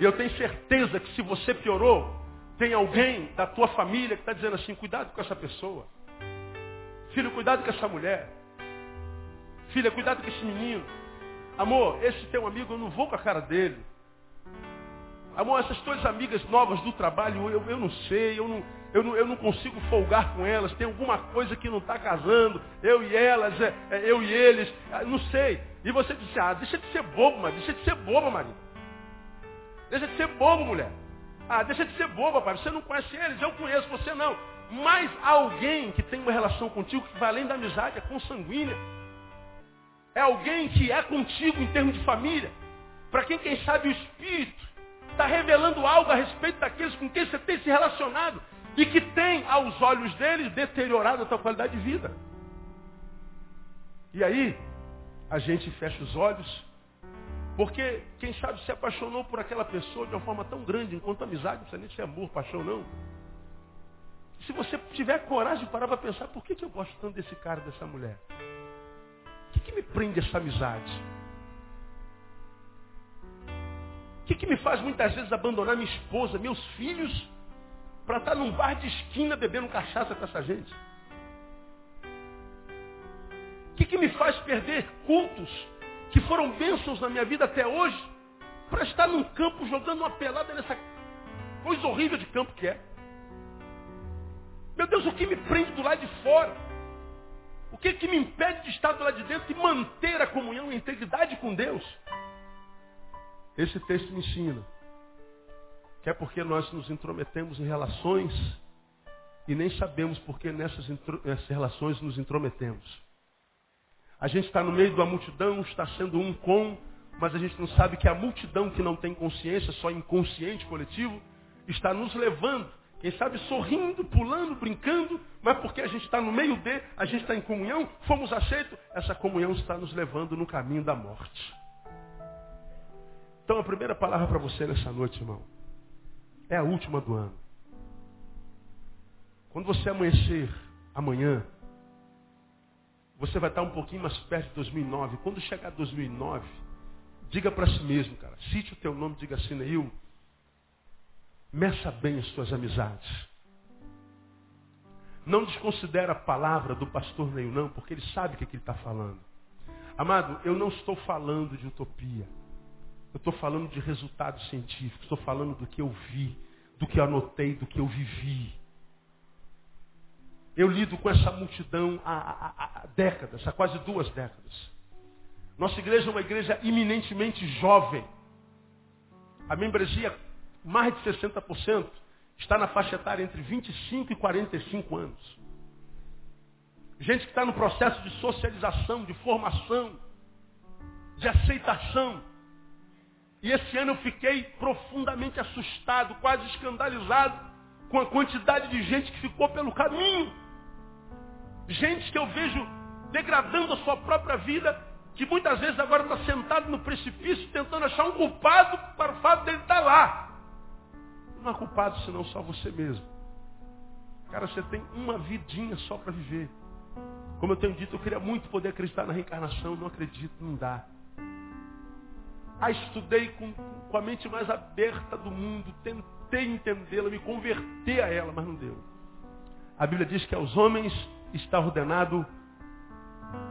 E eu tenho certeza que se você piorou, tem alguém da tua família que está dizendo assim, cuidado com essa pessoa. Filho, cuidado com essa mulher. Filha, cuidado com esse menino. Amor, esse teu amigo, eu não vou com a cara dele. Amor, essas tuas amigas novas do trabalho, eu, eu não sei, eu não, eu, não, eu não consigo folgar com elas, tem alguma coisa que não está casando, eu e elas, é, é, eu e eles, ah, não sei. E você disse, ah, deixa de ser bobo, mas deixa de ser boba, marido. Deixa de ser bobo, mulher. Ah, deixa de ser boba, pai. Você não conhece eles, eu conheço, você não. Mas alguém que tem uma relação contigo que vai além da amizade, é consanguínea. É alguém que é contigo em termos de família. Para quem, quem sabe, o Espírito está revelando algo a respeito daqueles com quem você tem se relacionado e que tem, aos olhos deles, deteriorado a tua qualidade de vida. E aí, a gente fecha os olhos porque, quem sabe, se apaixonou por aquela pessoa de uma forma tão grande, enquanto amizade, não precisa nem ser amor, paixão, não. Se você tiver coragem de parar para pensar, por que, que eu gosto tanto desse cara, dessa mulher? O que, que me prende essa amizade? O que, que me faz muitas vezes abandonar minha esposa, meus filhos, para estar num bar de esquina bebendo cachaça com essa gente? O que, que me faz perder cultos que foram bênçãos na minha vida até hoje, para estar num campo jogando uma pelada nessa coisa horrível de campo que é. Meu Deus, o que me prende do lado de fora? O que, que me impede de estar do lado de dentro e manter a comunhão e a integridade com Deus? Esse texto me ensina que é porque nós nos intrometemos em relações e nem sabemos porque nessas, nessas relações nos intrometemos. A gente está no meio uma multidão, está sendo um com, mas a gente não sabe que a multidão que não tem consciência, só inconsciente coletivo, está nos levando. Quem sabe sorrindo, pulando, brincando, mas porque a gente está no meio de, a gente está em comunhão, fomos aceitos, essa comunhão está nos levando no caminho da morte. Então a primeira palavra para você nessa noite, irmão, é a última do ano. Quando você amanhecer amanhã, você vai estar um pouquinho mais perto de 2009. Quando chegar 2009, diga para si mesmo, cara, cite o teu nome, diga assim, Neil, meça bem as suas amizades. Não desconsidere a palavra do pastor Neil, não, porque ele sabe o que, que ele está falando. Amado, eu não estou falando de utopia. Eu estou falando de resultados científicos. Estou falando do que eu vi, do que eu anotei, do que eu vivi. Eu lido com essa multidão há, há, há décadas, há quase duas décadas. Nossa igreja é uma igreja eminentemente jovem. A membresia, mais de 60%, está na faixa etária entre 25 e 45 anos. Gente que está no processo de socialização, de formação, de aceitação. E esse ano eu fiquei profundamente assustado, quase escandalizado, com a quantidade de gente que ficou pelo caminho. Gente que eu vejo degradando a sua própria vida, que muitas vezes agora está sentado no precipício tentando achar um culpado para o fato dele estar lá. Não há culpado senão só você mesmo. Cara, você tem uma vidinha só para viver. Como eu tenho dito, eu queria muito poder acreditar na reencarnação, não acredito, não dá. a estudei com, com a mente mais aberta do mundo, tentei entendê-la, me converter a ela, mas não deu. A Bíblia diz que aos homens está ordenado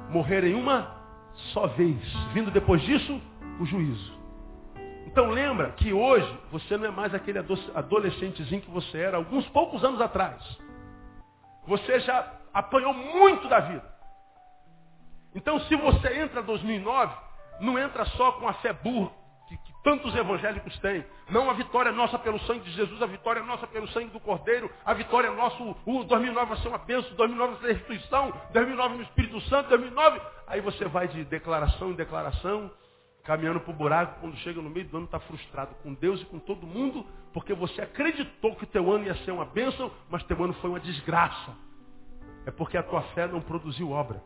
morrerem uma só vez, vindo depois disso o juízo. Então lembra que hoje você não é mais aquele adolescentezinho que você era alguns poucos anos atrás. Você já apanhou muito da vida. Então se você entra em 2009, não entra só com a fé burra que, que, tantos evangélicos têm. Não a vitória nossa pelo sangue de Jesus, a vitória nossa pelo sangue do Cordeiro, a vitória nossa, o, o 2009 vai ser uma bênção, 2009 vai ser restituição, 2009 no Espírito Santo, 2009. Aí você vai de declaração em declaração, caminhando para o buraco, quando chega no meio do ano está frustrado com Deus e com todo mundo, porque você acreditou que teu ano ia ser uma bênção, mas teu ano foi uma desgraça. É porque a tua fé não produziu obra.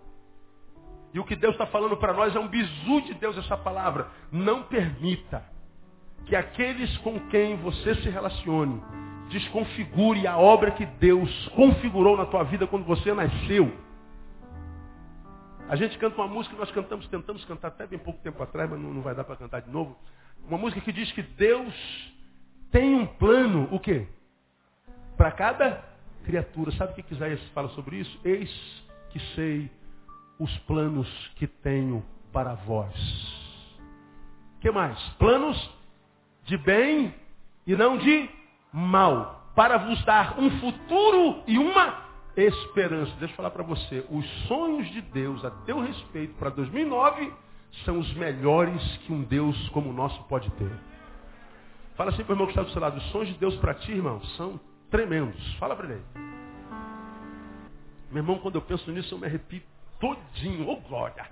E o que Deus está falando para nós é um bizu de Deus essa palavra. Não permita que aqueles com quem você se relacione desconfigure a obra que Deus configurou na tua vida quando você nasceu. A gente canta uma música nós cantamos, tentamos cantar até bem pouco tempo atrás, mas não, não vai dar para cantar de novo. Uma música que diz que Deus tem um plano, o quê? Para cada criatura. Sabe o que Isaías fala sobre isso? Eis que sei os planos que tenho para vós. que mais? Planos de bem e não de mal, para vos dar um futuro e uma esperança. Deixa eu falar para você, os sonhos de Deus a teu respeito para 2009 são os melhores que um Deus como o nosso pode ter. Fala assim para o irmão que está do seu lado, os sonhos de Deus para ti, irmão, são tremendos. Fala para ele. Meu irmão, quando eu penso nisso, eu me arrepio todinho. Ô oh, glória!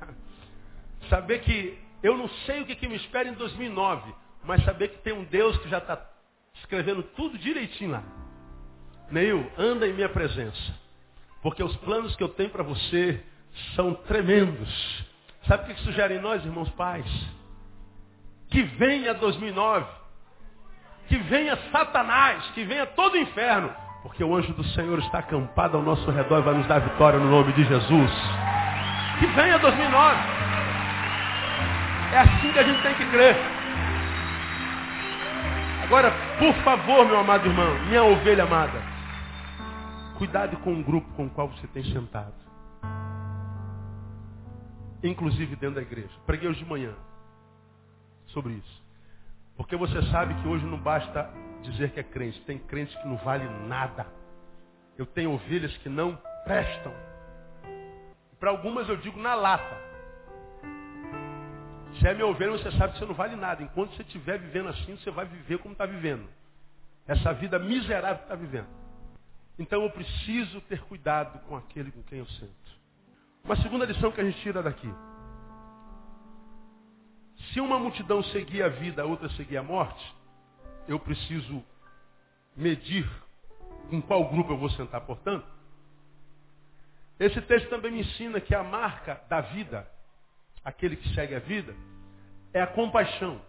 Saber que eu não sei o que, que me espera em 2009, mas saber que tem um Deus que já está escrevendo tudo direitinho lá. Neil, anda em minha presença. Porque os planos que eu tenho para você são tremendos. Sabe o que, que sugere em nós, irmãos pais? Que venha 2009. Que venha Satanás. Que venha todo o inferno. Porque o anjo do Senhor está acampado ao nosso redor e vai nos dar vitória no nome de Jesus. Que venha 2009. É assim que a gente tem que crer. Agora, por favor, meu amado irmão, minha ovelha amada, cuidado com o grupo com o qual você tem sentado. Inclusive dentro da igreja. Preguei hoje de manhã sobre isso. Porque você sabe que hoje não basta dizer que é crente. Tem crente que não vale nada. Eu tenho ovelhas que não prestam. Para algumas eu digo na lata. Se é minha ovelha, você sabe que você não vale nada. Enquanto você estiver vivendo assim, você vai viver como está vivendo. Essa vida miserável que está vivendo. Então eu preciso ter cuidado com aquele com quem eu sento. Uma segunda lição que a gente tira daqui. Se uma multidão seguia a vida, a outra seguia a morte, eu preciso medir com qual grupo eu vou sentar, portanto. Esse texto também me ensina que a marca da vida, aquele que segue a vida, é a compaixão.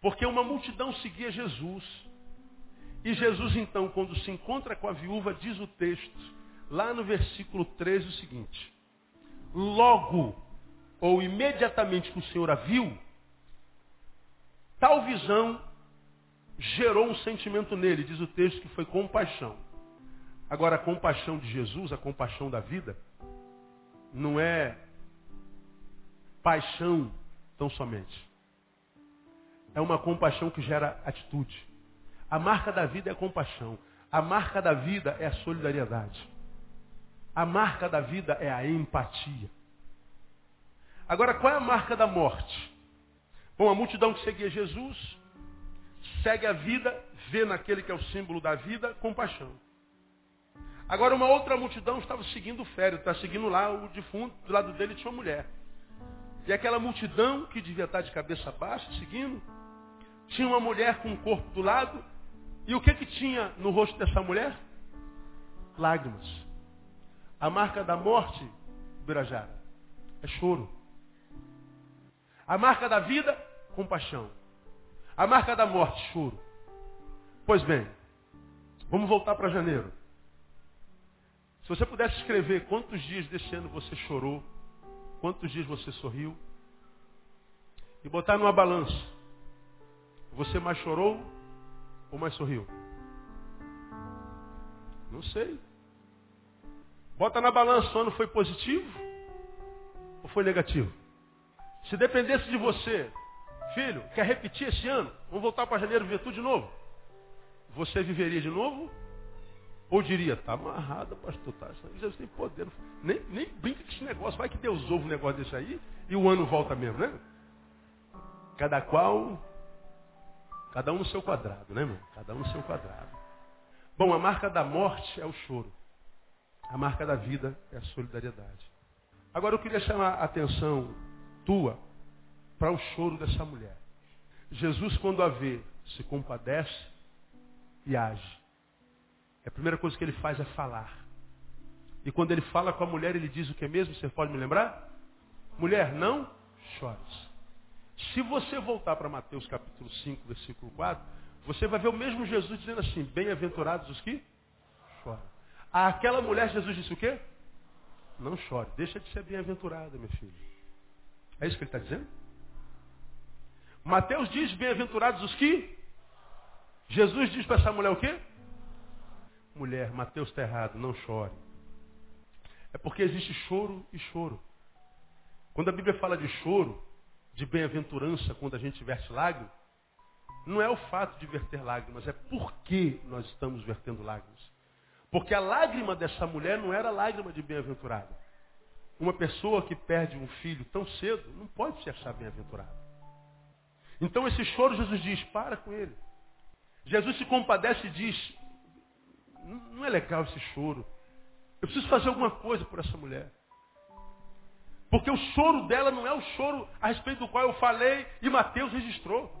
Porque uma multidão seguia Jesus. E Jesus, então, quando se encontra com a viúva, diz o texto, lá no versículo 13, o seguinte: Logo, ou imediatamente que o Senhor a viu, tal visão gerou um sentimento nele, diz o texto que foi compaixão. Agora, a compaixão de Jesus, a compaixão da vida, não é paixão tão somente. É uma compaixão que gera atitude. A marca da vida é a compaixão. A marca da vida é a solidariedade. A marca da vida é a empatia. Agora, qual é a marca da morte? Bom, a multidão que seguia Jesus segue a vida, vê naquele que é o símbolo da vida, compaixão. Agora uma outra multidão estava seguindo o fério, está seguindo lá o defunto, do lado dele tinha uma mulher. E aquela multidão, que devia estar de cabeça baixa, seguindo, tinha uma mulher com o corpo do lado, e o que que tinha no rosto dessa mulher? Lágrimas. A marca da morte, Birajara, é choro. A marca da vida, compaixão. A marca da morte, choro. Pois bem, vamos voltar para janeiro. Você pudesse escrever quantos dias desse ano você chorou, quantos dias você sorriu, e botar numa balança, você mais chorou ou mais sorriu? Não sei. Bota na balança, o ano foi positivo ou foi negativo? Se dependesse de você, filho, quer repetir esse ano? Vamos voltar para janeiro e ver tudo de novo? Você viveria de novo? Ou diria, tá amarrado, pastor, tá, Jesus tem poder. Nem, nem brinca com esse negócio, vai que Deus ouve um negócio desse aí e o ano volta mesmo, né? Cada qual, cada um no seu quadrado, né, irmão? Cada um no seu quadrado. Bom, a marca da morte é o choro. A marca da vida é a solidariedade. Agora eu queria chamar a atenção tua para o choro dessa mulher. Jesus, quando a vê, se compadece e age. A primeira coisa que ele faz é falar. E quando ele fala com a mulher, ele diz o que mesmo? Você pode me lembrar? Mulher, não chores. Se você voltar para Mateus capítulo 5, versículo 4, você vai ver o mesmo Jesus dizendo assim, bem-aventurados os que choram. Aquela mulher, Jesus disse o quê? Não chore, deixa de ser bem-aventurada, meu filho. É isso que ele está dizendo? Mateus diz, bem-aventurados os que? Jesus diz para essa mulher o quê? Mulher, Mateus está errado, não chore. É porque existe choro e choro. Quando a Bíblia fala de choro, de bem-aventurança, quando a gente verte lágrimas, não é o fato de verter lágrimas, é por que nós estamos vertendo lágrimas. Porque a lágrima dessa mulher não era lágrima de bem-aventurada. Uma pessoa que perde um filho tão cedo não pode se achar bem-aventurada. Então esse choro, Jesus diz, para com ele. Jesus se compadece e diz, não é legal esse choro. Eu preciso fazer alguma coisa por essa mulher. Porque o choro dela não é o choro a respeito do qual eu falei e Mateus registrou.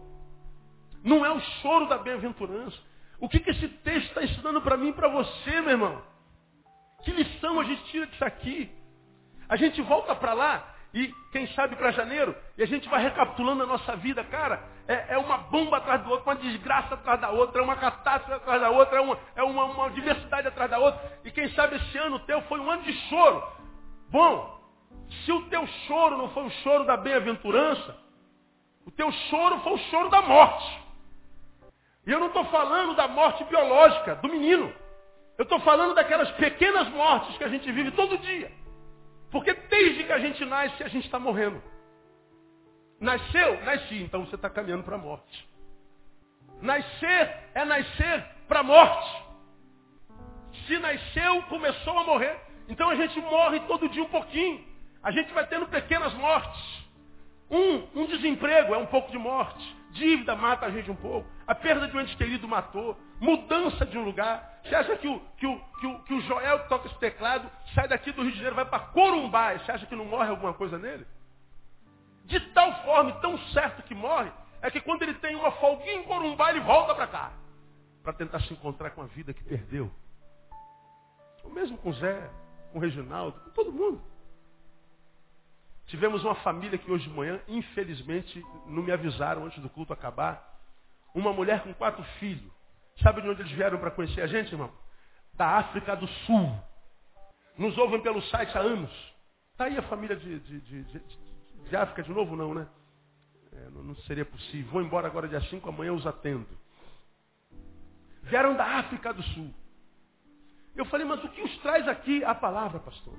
Não é o choro da bem-aventurança. O que, que esse texto está ensinando para mim e para você, meu irmão? Que lição a gente tira disso aqui? A gente volta para lá e, quem sabe, para janeiro, e a gente vai recapitulando a nossa vida, cara. É, é, uma bomba atrás do outro, uma desgraça atrás da outra, é uma catástrofe atrás da outra, é, uma, é uma, uma diversidade atrás da outra. E quem sabe esse ano teu foi um ano de choro. Bom, se o teu choro não foi o choro da bem-aventurança, o teu choro foi o choro da morte. E eu não estou falando da morte biológica do menino. Eu estou falando daquelas pequenas mortes que a gente vive todo dia. Porque desde que a gente nasce, a gente está morrendo. Nasceu? Nasci. Então você está caminhando para a morte. Nascer é nascer para a morte. Se nasceu, começou a morrer. Então a gente morre todo dia um pouquinho. A gente vai tendo pequenas mortes. Um, um desemprego é um pouco de morte. Dívida mata a gente um pouco. A perda de um ente querido matou. Mudança de um lugar. Você acha que o, que o, que o, que o Joel toca esse teclado sai daqui do Rio de Janeiro vai para Corumbá? Você acha que não morre alguma coisa nele? De tal forma, tão certo que morre, é que quando ele tem uma folguinha em Corumbá, ele volta para cá. Para tentar se encontrar com a vida que perdeu. O mesmo com Zé, com Reginaldo, com todo mundo. Tivemos uma família que hoje de manhã, infelizmente, não me avisaram antes do culto acabar. Uma mulher com quatro filhos. Sabe de onde eles vieram para conhecer a gente, irmão? Da África do Sul. Nos ouvem pelo site há anos. Está aí a família de, de, de, de, África de novo, não, né? É, não, não, seria possível. Vou embora agora dia 5, amanhã os atendo. Vieram da África do Sul. Eu falei, mas o que os traz aqui? A palavra, pastor.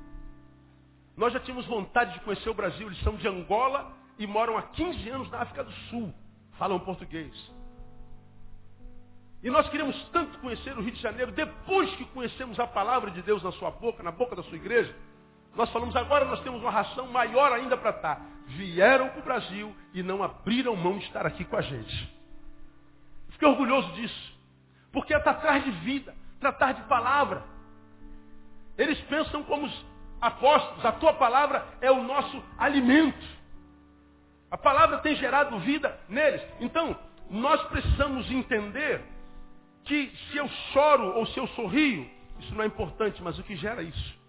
Nós já tínhamos vontade de conhecer o Brasil. Eles são de Angola e moram há 15 anos na África do Sul. Falam português. E nós queremos tanto conhecer o Rio de Janeiro. Depois que conhecemos a palavra de Deus na sua boca, na boca da sua igreja, nós falamos agora nós temos uma ração maior ainda para estar. Vieram para o Brasil e não abriram mão de estar aqui com a gente. Fiquei orgulhoso disso. Porque é tratar de vida, tratar de palavra. Eles pensam como os apóstolos, a tua palavra é o nosso alimento. A palavra tem gerado vida neles. Então, nós precisamos entender que se eu choro ou se eu sorrio, isso não é importante, mas o que gera isso?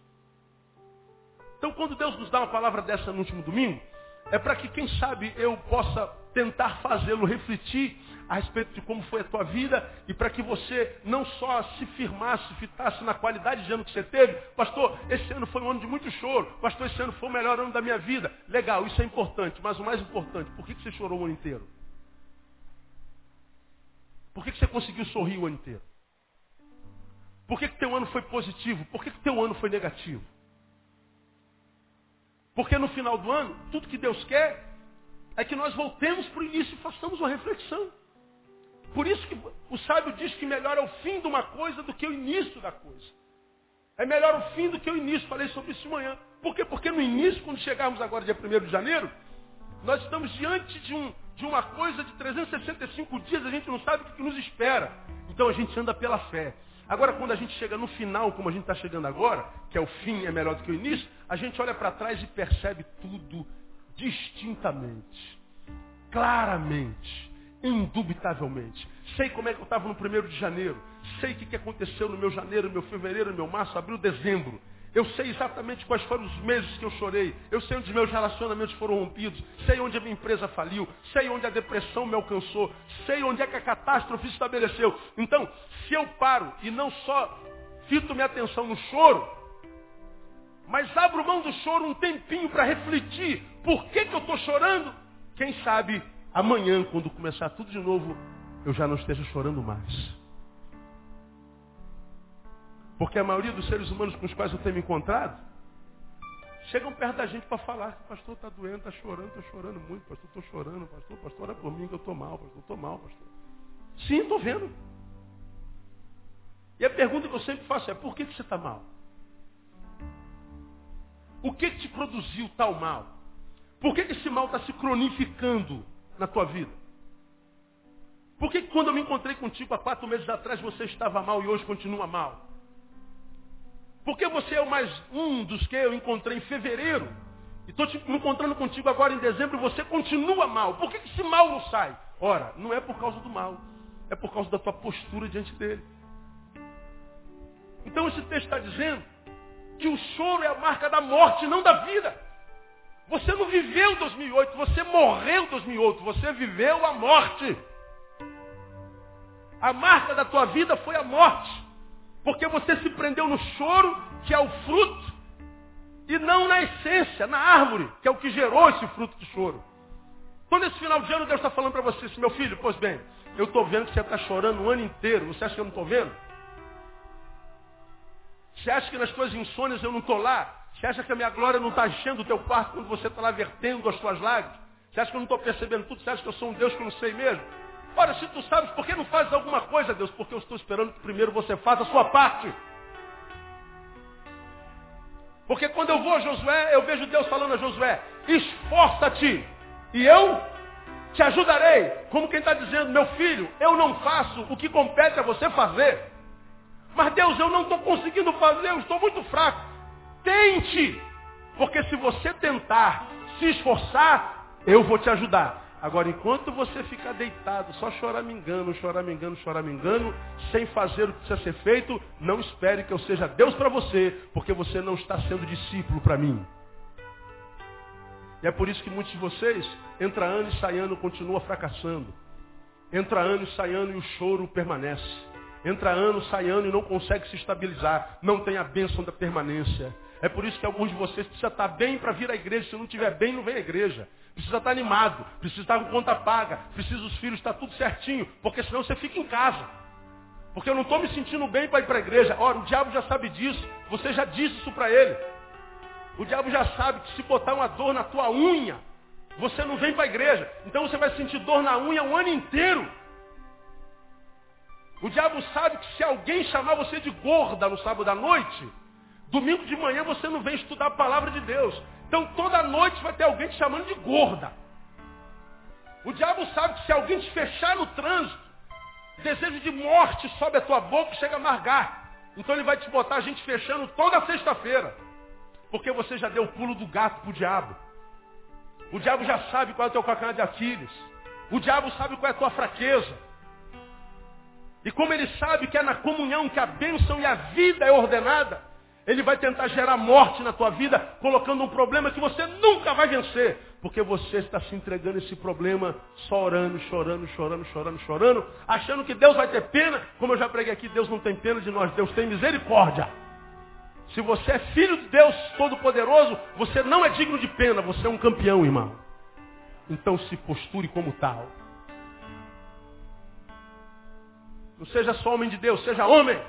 Então, quando Deus nos dá uma palavra dessa no último domingo, é para que, quem sabe, eu possa tentar fazê-lo refletir a respeito de como foi a tua vida e para que você não só se firmasse, fitasse na qualidade de ano que você teve. Pastor, esse ano foi um ano de muito choro. Pastor, esse ano foi o melhor ano da minha vida. Legal, isso é importante. Mas o mais importante, por que você chorou o ano inteiro? Por que você conseguiu sorrir o ano inteiro? Por que, teu ano foi positivo? Por que, que teu ano foi negativo? Porque no final do ano, tudo que Deus quer é que nós voltemos para o início e façamos uma reflexão. Por isso que o sábio diz que melhor é o fim de uma coisa do que o início da coisa. É melhor o fim do que o início. Falei sobre isso de manhã. Por quê? Porque no início, quando chegarmos agora dia 1 de janeiro, nós estamos diante de, um, de uma coisa de 365 dias, a gente não sabe o que nos espera. Então a gente anda pela fé. Agora, quando a gente chega no final, como a gente está chegando agora, que é o fim, é melhor do que o início, a gente olha para trás e percebe tudo distintamente, claramente, indubitavelmente. Sei como é que eu estava no primeiro de janeiro. Sei o que, que aconteceu no meu janeiro, no meu fevereiro, no meu março, abril, dezembro. Eu sei exatamente quais foram os meses que eu chorei. Eu sei onde meus relacionamentos foram rompidos. Sei onde a minha empresa faliu. Sei onde a depressão me alcançou. Sei onde é que a catástrofe se estabeleceu. Então, se eu paro e não só fito minha atenção no choro, mas abro mão do choro um tempinho para refletir por que, que eu estou chorando, quem sabe amanhã, quando começar tudo de novo, eu já não esteja chorando mais. Porque a maioria dos seres humanos com os quais eu tenho me encontrado, chegam perto da gente para falar pastor está doendo, está chorando, estou chorando muito, pastor, estou chorando, pastor, pastor, ora por mim que eu estou mal, pastor, estou mal, pastor. Sim, estou vendo. E a pergunta que eu sempre faço é, por que, que você está mal? O que, que te produziu tal mal? Por que, que esse mal está se cronificando na tua vida? Por que, que quando eu me encontrei contigo há quatro meses atrás você estava mal e hoje continua mal? Porque você é o mais um dos que eu encontrei em fevereiro. E estou me encontrando contigo agora em dezembro e você continua mal. Por que esse mal não sai? Ora, não é por causa do mal. É por causa da tua postura diante dele. Então esse texto está dizendo que o choro é a marca da morte, não da vida. Você não viveu 2008, você morreu 2008, você viveu a morte. A marca da tua vida foi a morte. Porque você se prendeu no choro, que é o fruto, e não na essência, na árvore, que é o que gerou esse fruto de choro. Então, nesse final de ano, Deus está falando para você assim, meu filho, pois bem, eu estou vendo que você está chorando o ano inteiro. Você acha que eu não estou vendo? Você acha que nas tuas insônias eu não estou lá? Você acha que a minha glória não está enchendo o teu quarto quando você está lá vertendo as tuas lágrimas? Você acha que eu não estou percebendo tudo? Você acha que eu sou um Deus que eu não sei mesmo? Ora, se tu sabes, por que não fazes alguma coisa, Deus? Porque eu estou esperando que primeiro você faça a sua parte. Porque quando eu vou a Josué, eu vejo Deus falando a Josué, esforça-te e eu te ajudarei. Como quem está dizendo, meu filho, eu não faço o que compete a você fazer. Mas Deus, eu não estou conseguindo fazer, eu estou muito fraco. Tente, porque se você tentar se esforçar, eu vou te ajudar. Agora, enquanto você ficar deitado, só choramingando, choramingando, choramingando, sem fazer o que precisa ser feito, não espere que eu seja Deus para você, porque você não está sendo discípulo para mim. E é por isso que muitos de vocês, entra ano e sai ano, continua fracassando. Entra ano e sai ano e o choro permanece. Entra ano, sai ano e não consegue se estabilizar. Não tem a bênção da permanência. É por isso que alguns de vocês precisam estar bem para vir à igreja. Se não estiver bem, não vem à igreja precisa estar animado, precisa estar com conta paga, precisa os filhos estar tudo certinho, porque senão você fica em casa. Porque eu não estou me sentindo bem para ir para a igreja. Ora, o diabo já sabe disso, você já disse isso para ele. O diabo já sabe que se botar uma dor na tua unha, você não vem para a igreja. Então você vai sentir dor na unha o ano inteiro. O diabo sabe que se alguém chamar você de gorda no sábado à noite, domingo de manhã você não vem estudar a palavra de Deus. Então toda noite vai ter alguém te chamando de gorda. O diabo sabe que se alguém te fechar no trânsito, desejo de morte sobe a tua boca e chega a amargar. Então ele vai te botar a gente fechando toda sexta-feira. Porque você já deu o pulo do gato para o diabo. O diabo já sabe qual é o teu calcanhar de Aquiles. O diabo sabe qual é a tua fraqueza. E como ele sabe que é na comunhão que a bênção e a vida é ordenada, ele vai tentar gerar morte na tua vida, colocando um problema que você nunca vai vencer. Porque você está se entregando esse problema só orando, chorando, chorando, chorando, chorando, achando que Deus vai ter pena. Como eu já preguei aqui, Deus não tem pena de nós, Deus tem misericórdia. Se você é filho de Deus Todo-Poderoso, você não é digno de pena, você é um campeão, irmão. Então se posture como tal. Não seja só homem de Deus, seja homem.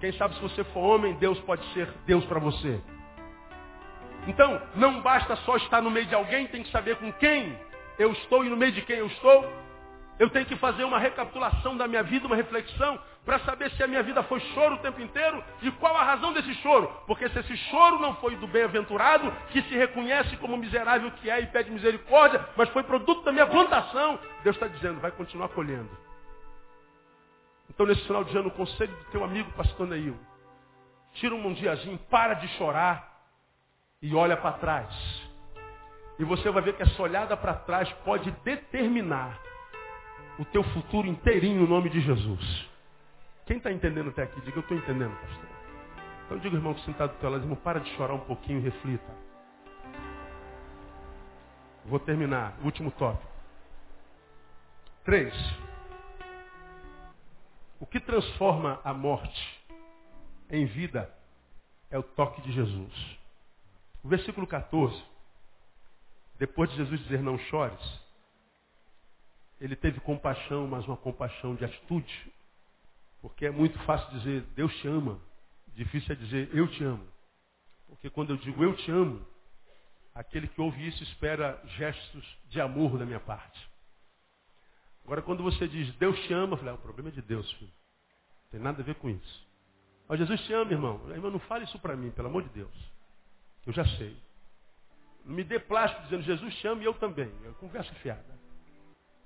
Quem sabe se você for homem, Deus pode ser Deus para você. Então, não basta só estar no meio de alguém, tem que saber com quem eu estou e no meio de quem eu estou. Eu tenho que fazer uma recapitulação da minha vida, uma reflexão, para saber se a minha vida foi choro o tempo inteiro e qual a razão desse choro. Porque se esse choro não foi do bem-aventurado, que se reconhece como miserável que é e pede misericórdia, mas foi produto da minha plantação, Deus está dizendo, vai continuar colhendo. Então, nesse final de ano, o conselho do teu amigo pastor Neil, tira um diazinho, para de chorar e olha para trás. E você vai ver que essa olhada para trás pode determinar o teu futuro inteirinho no nome de Jesus. Quem está entendendo até aqui? Diga, eu estou entendendo, pastor. Então diga, irmão, que sentado do teu lado, irmão, para de chorar um pouquinho e reflita. Vou terminar. Último tópico. Três. O que transforma a morte em vida é o toque de Jesus. O versículo 14, depois de Jesus dizer não chores, ele teve compaixão, mas uma compaixão de atitude. Porque é muito fácil dizer Deus te ama, difícil é dizer eu te amo. Porque quando eu digo eu te amo, aquele que ouve isso espera gestos de amor da minha parte. Agora, quando você diz Deus te ama, eu falei, ah, o problema é de Deus, filho. Não tem nada a ver com isso. Mas Jesus te ama, irmão. Irmão, não fale isso para mim, pelo amor de Deus. Eu já sei. Não me dê plástico dizendo Jesus te ama e eu também. É conversa fiada.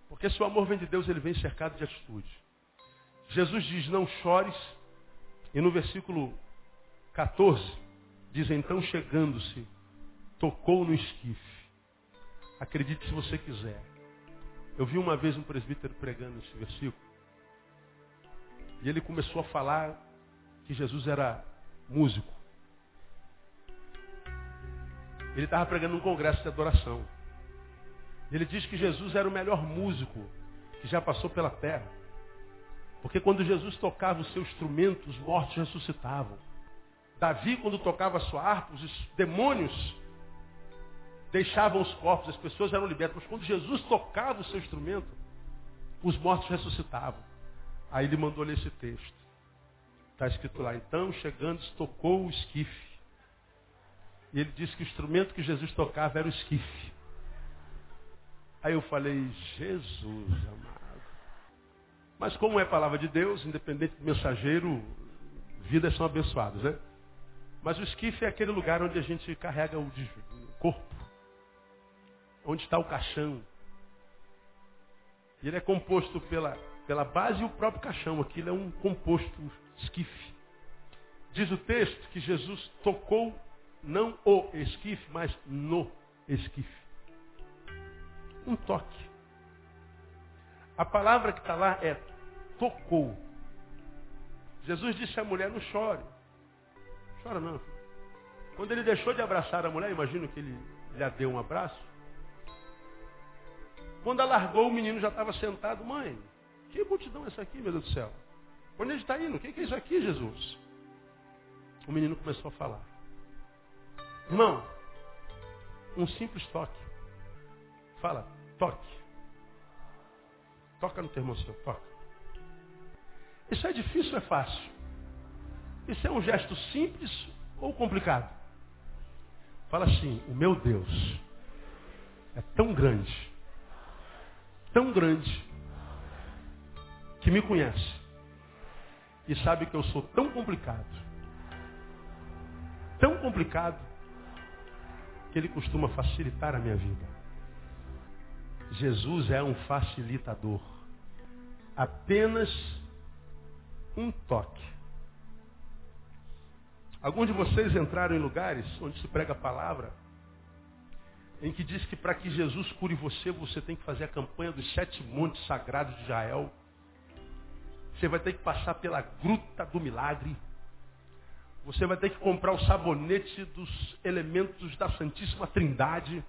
Porque se o amor vem de Deus, ele vem cercado de atitude. Jesus diz, não chores. E no versículo 14, diz, então chegando-se, tocou no esquife. Acredite se você quiser. Eu vi uma vez um presbítero pregando esse versículo. E ele começou a falar que Jesus era músico. Ele estava pregando um congresso de adoração. Ele diz que Jesus era o melhor músico que já passou pela terra. Porque quando Jesus tocava o seu instrumento, os mortos ressuscitavam. Davi, quando tocava a sua harpa, os demônios deixavam os corpos, as pessoas eram libertas. Mas quando Jesus tocava o seu instrumento, os mortos ressuscitavam. Aí ele mandou ler esse texto. Está escrito lá, então, chegando, tocou o esquife. E ele disse que o instrumento que Jesus tocava era o esquife. Aí eu falei, Jesus amado. Mas como é palavra de Deus, independente do mensageiro, vidas são abençoadas, né? Mas o esquife é aquele lugar onde a gente carrega o corpo. Onde está o caixão. Ele é composto pela, pela base e o próprio caixão. Aquilo é um composto esquife. Diz o texto que Jesus tocou não o esquife, mas no esquife. Um toque. A palavra que está lá é tocou. Jesus disse à mulher, não chore. Chora não. Quando ele deixou de abraçar a mulher, imagino que ele lhe deu um abraço. Quando alargou, o menino já estava sentado. Mãe, que multidão é essa aqui, meu Deus do céu? Onde ele está indo? O que é isso aqui, Jesus? O menino começou a falar. Irmão, um simples toque. Fala, toque. Toca no teu irmão seu, toca. Isso é difícil ou é fácil? Isso é um gesto simples ou complicado? Fala assim, o meu Deus é tão grande, tão grande, que me conhece e sabe que eu sou tão complicado, tão complicado, que ele costuma facilitar a minha vida. Jesus é um facilitador. Apenas um toque. Alguns de vocês entraram em lugares onde se prega a palavra, em que diz que para que Jesus cure você, você tem que fazer a campanha dos sete montes sagrados de Israel. Você vai ter que passar pela gruta do milagre. Você vai ter que comprar o sabonete dos elementos da Santíssima Trindade.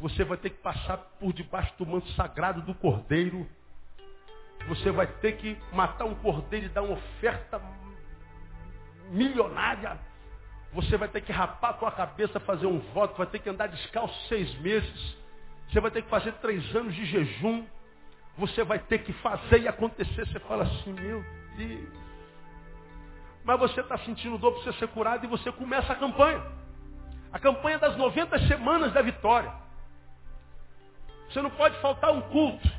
Você vai ter que passar por debaixo do manto sagrado do Cordeiro. Você vai ter que matar um cordeiro e dar uma oferta milionária. Você vai ter que rapar a tua cabeça, fazer um voto, vai ter que andar descalço seis meses. Você vai ter que fazer três anos de jejum. Você vai ter que fazer e acontecer. Você fala assim, meu Deus. Mas você está sentindo dor para você ser curado e você começa a campanha. A campanha das 90 semanas da vitória. Você não pode faltar um culto.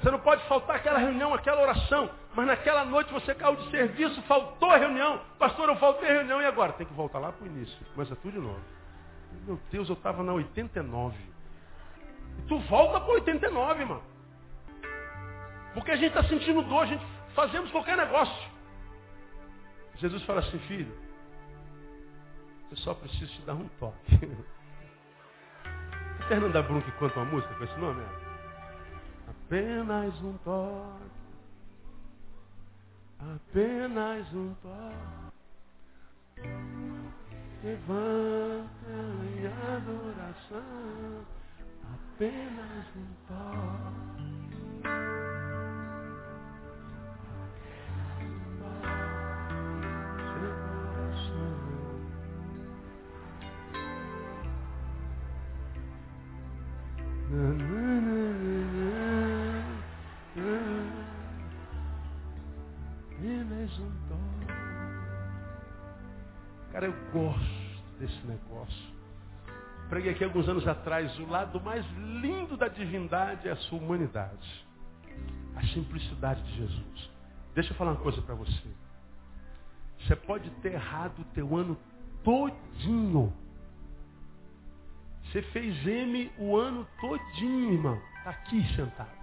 Você não pode faltar aquela reunião, aquela oração. Mas naquela noite você caiu de serviço, faltou a reunião. Pastor, eu faltei a reunião e agora? Tem que voltar lá para o início. Começa tudo de novo. Meu Deus, eu estava na 89. E tu volta para 89, mano. Porque a gente está sentindo dor, a gente fazemos qualquer negócio. Jesus fala assim, filho, eu só preciso te dar um toque. Fernanda que canta uma música com esse nome? É? Apenas um toque. Apenas um toque. Levanta em adoração. Apenas um toque. Cara, eu gosto desse negócio. Preguei aqui alguns anos atrás, o lado mais lindo da divindade é a sua humanidade. A simplicidade de Jesus. Deixa eu falar uma coisa para você. Você pode ter errado o teu ano todinho. Você fez M o ano todinho, irmão. Está aqui sentado.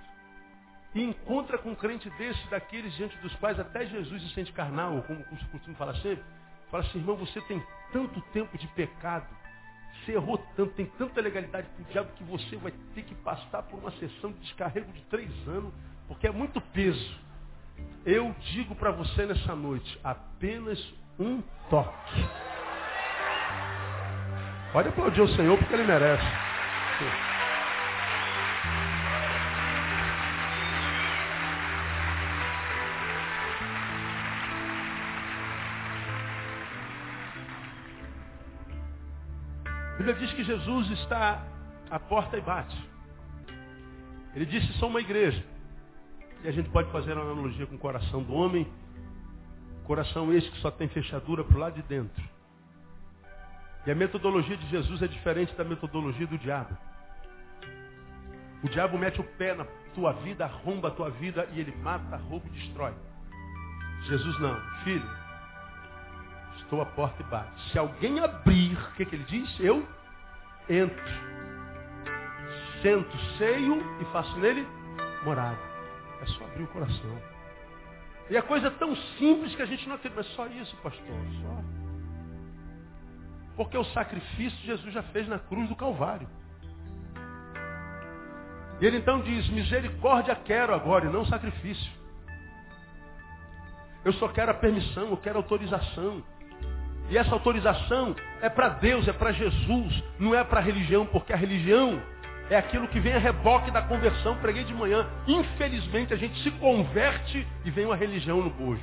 E encontra com um crente desse, daqueles diante dos quais até Jesus se sente carnal, como costumo falar sempre. Fala assim, irmão, você tem tanto tempo de pecado, você errou tanto, tem tanta legalidade para o diabo que você vai ter que passar por uma sessão de descarrego de três anos, porque é muito peso. Eu digo para você nessa noite, apenas um toque. Pode aplaudir o Senhor porque ele merece. Bíblia diz que Jesus está à porta e bate. Ele disse, sou uma igreja. E a gente pode fazer uma analogia com o coração do homem. Coração esse que só tem fechadura para o lado de dentro. E a metodologia de Jesus é diferente da metodologia do diabo. O diabo mete o pé na tua vida, arromba a tua vida e ele mata, rouba e destrói. Jesus não. Filho, estou à porta e bate. Se alguém abrir, o que, que ele diz? Eu entro, sento, seio e faço nele morada. É só abrir o coração. E a coisa é tão simples que a gente não acredita. Mas só isso, pastor, só. Porque o sacrifício Jesus já fez na cruz do Calvário. E ele então diz, misericórdia quero agora e não sacrifício. Eu só quero a permissão, eu quero autorização. E essa autorização é para Deus, é para Jesus, não é para a religião, porque a religião é aquilo que vem a reboque da conversão. Preguei de manhã. Infelizmente a gente se converte e vem uma religião no bojo.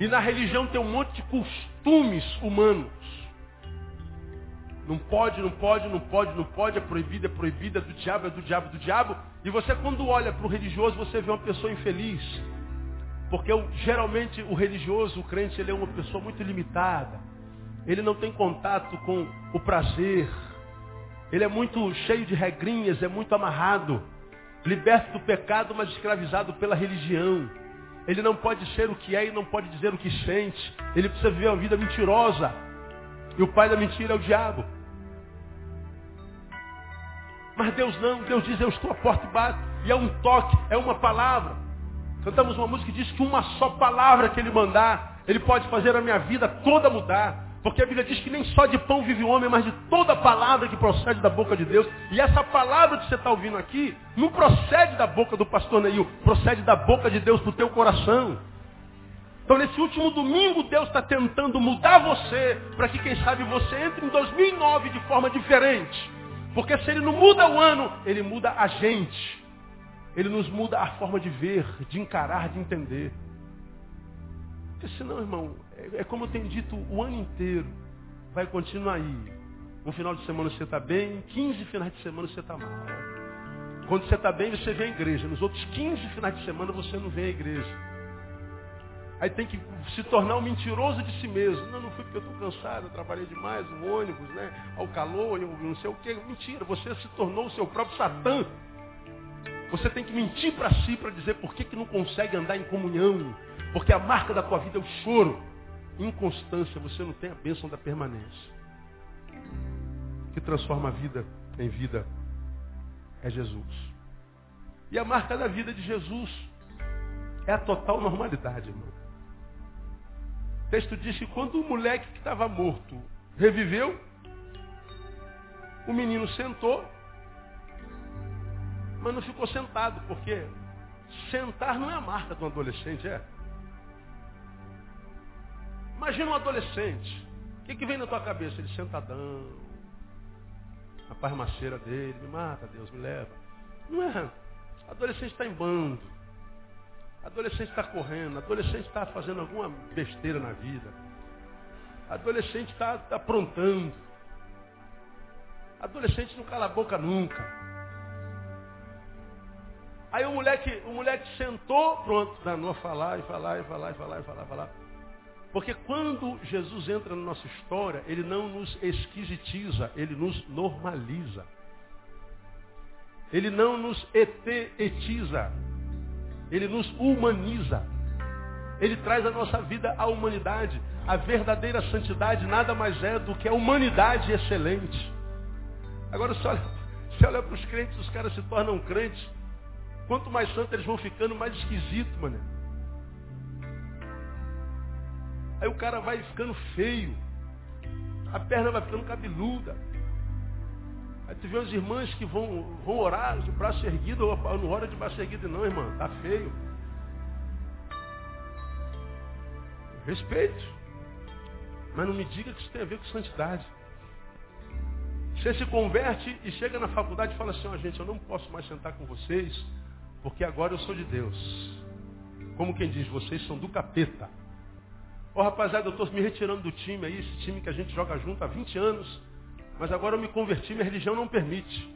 E na religião tem um monte de costumes humanos. Não pode, não pode, não pode, não pode, é proibido, é proibido, é do diabo, é do diabo, é do diabo. E você quando olha para o religioso, você vê uma pessoa infeliz. Porque geralmente o religioso, o crente, ele é uma pessoa muito limitada. Ele não tem contato com o prazer. Ele é muito cheio de regrinhas, é muito amarrado. Liberto do pecado, mas escravizado pela religião. Ele não pode ser o que é e não pode dizer o que sente. Ele precisa viver uma vida mentirosa. E o pai da mentira é o diabo. Mas Deus não, Deus diz, eu estou à porta e bato. E é um toque, é uma palavra. Cantamos uma música que diz que uma só palavra que ele mandar, ele pode fazer a minha vida toda mudar. Porque a Bíblia diz que nem só de pão vive o homem, mas de toda palavra que procede da boca de Deus. E essa palavra que você está ouvindo aqui, não procede da boca do pastor Neil, procede da boca de Deus para o teu coração. Então, nesse último domingo, Deus está tentando mudar você para que, quem sabe, você entre em 2009 de forma diferente. Porque se Ele não muda o ano, Ele muda a gente. Ele nos muda a forma de ver, de encarar, de entender. Porque senão, irmão, é, é como eu tenho dito o ano inteiro. Vai continuar aí. Um final de semana você está bem, 15 finais de semana você está mal. Quando você está bem, você vem à igreja. Nos outros 15 finais de semana você não vem à igreja. Aí tem que se tornar um mentiroso de si mesmo. Não, não fui porque eu estou cansado, eu trabalhei demais, no ônibus, né? Ao calor, não sei o quê. Mentira, você se tornou o seu próprio Satã. Você tem que mentir para si para dizer por que, que não consegue andar em comunhão. Porque a marca da tua vida é o choro. Inconstância, você não tem a bênção da permanência. O que transforma a vida em vida é Jesus. E a marca da vida de Jesus é a total normalidade, irmão. O texto diz que quando o moleque que estava morto reviveu, o menino sentou, mas não ficou sentado, porque sentar não é a marca do adolescente, é? Imagina um adolescente. O que, que vem na tua cabeça? Ele sentadão. A parmaceira dele, me mata, Deus, me leva. Não é. Adolescente está em bando. Adolescente está correndo, adolescente está fazendo alguma besteira na vida. Adolescente está tá aprontando. Adolescente não cala a boca nunca. Aí o moleque, o moleque sentou, pronto, danou a falar e falar e falar e falar e falar e falar. Porque quando Jesus entra na nossa história, ele não nos esquisitiza, ele nos normaliza. Ele não nos etetiza. Ele nos humaniza. Ele traz a nossa vida à humanidade. A verdadeira santidade nada mais é do que a humanidade excelente. Agora, se olha, olha para os crentes, os caras se tornam crentes. Quanto mais santos eles vão ficando, mais esquisito, mano. Aí o cara vai ficando feio. A perna vai ficando cabeluda. Aí tu vê as irmãs que vão, vão orar de braço erguido, ou não ora de braço erguido, não, irmã, tá feio. Respeito. Mas não me diga que isso tem a ver com santidade. Você se converte e chega na faculdade e fala assim, ó oh, gente, eu não posso mais sentar com vocês, porque agora eu sou de Deus. Como quem diz, vocês são do capeta. Ó oh, rapaziada, eu estou me retirando do time aí, esse time que a gente joga junto há 20 anos. Mas agora eu me converti, minha religião não permite.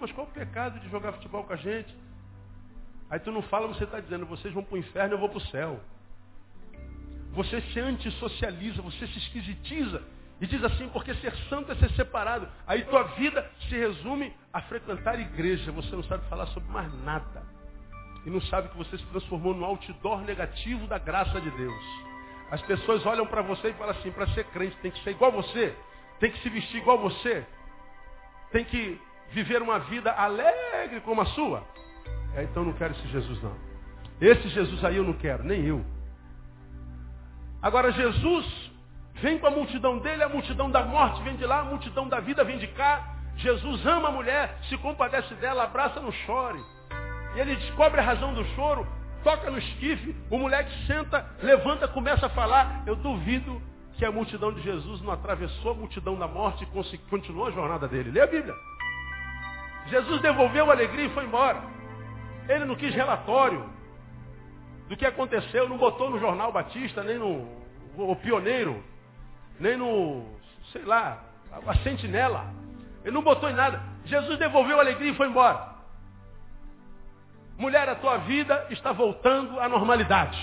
Mas qual o pecado de jogar futebol com a gente? Aí tu não fala, você está dizendo, vocês vão para o inferno, eu vou para o céu. Você se antissocializa, você se esquisitiza. E diz assim, porque ser santo é ser separado. Aí tua vida se resume a frequentar igreja. Você não sabe falar sobre mais nada. E não sabe que você se transformou no outdoor negativo da graça de Deus. As pessoas olham para você e falam assim, para ser crente tem que ser igual você tem que se vestir igual você, tem que viver uma vida alegre como a sua. É, então não quero esse Jesus não. Esse Jesus aí eu não quero, nem eu. Agora Jesus vem com a multidão dele, a multidão da morte vem de lá, a multidão da vida vem de cá. Jesus ama a mulher, se compadece dela, abraça, não chore. E ele descobre a razão do choro, toca no esquife, o moleque senta, levanta, começa a falar. Eu duvido que a multidão de Jesus não atravessou a multidão da morte e continuou a jornada dele. Lê a Bíblia. Jesus devolveu a alegria e foi embora. Ele não quis relatório do que aconteceu, não botou no jornal Batista, nem no o Pioneiro, nem no, sei lá, a Sentinela. Ele não botou em nada. Jesus devolveu a alegria e foi embora. Mulher, a tua vida está voltando à normalidade.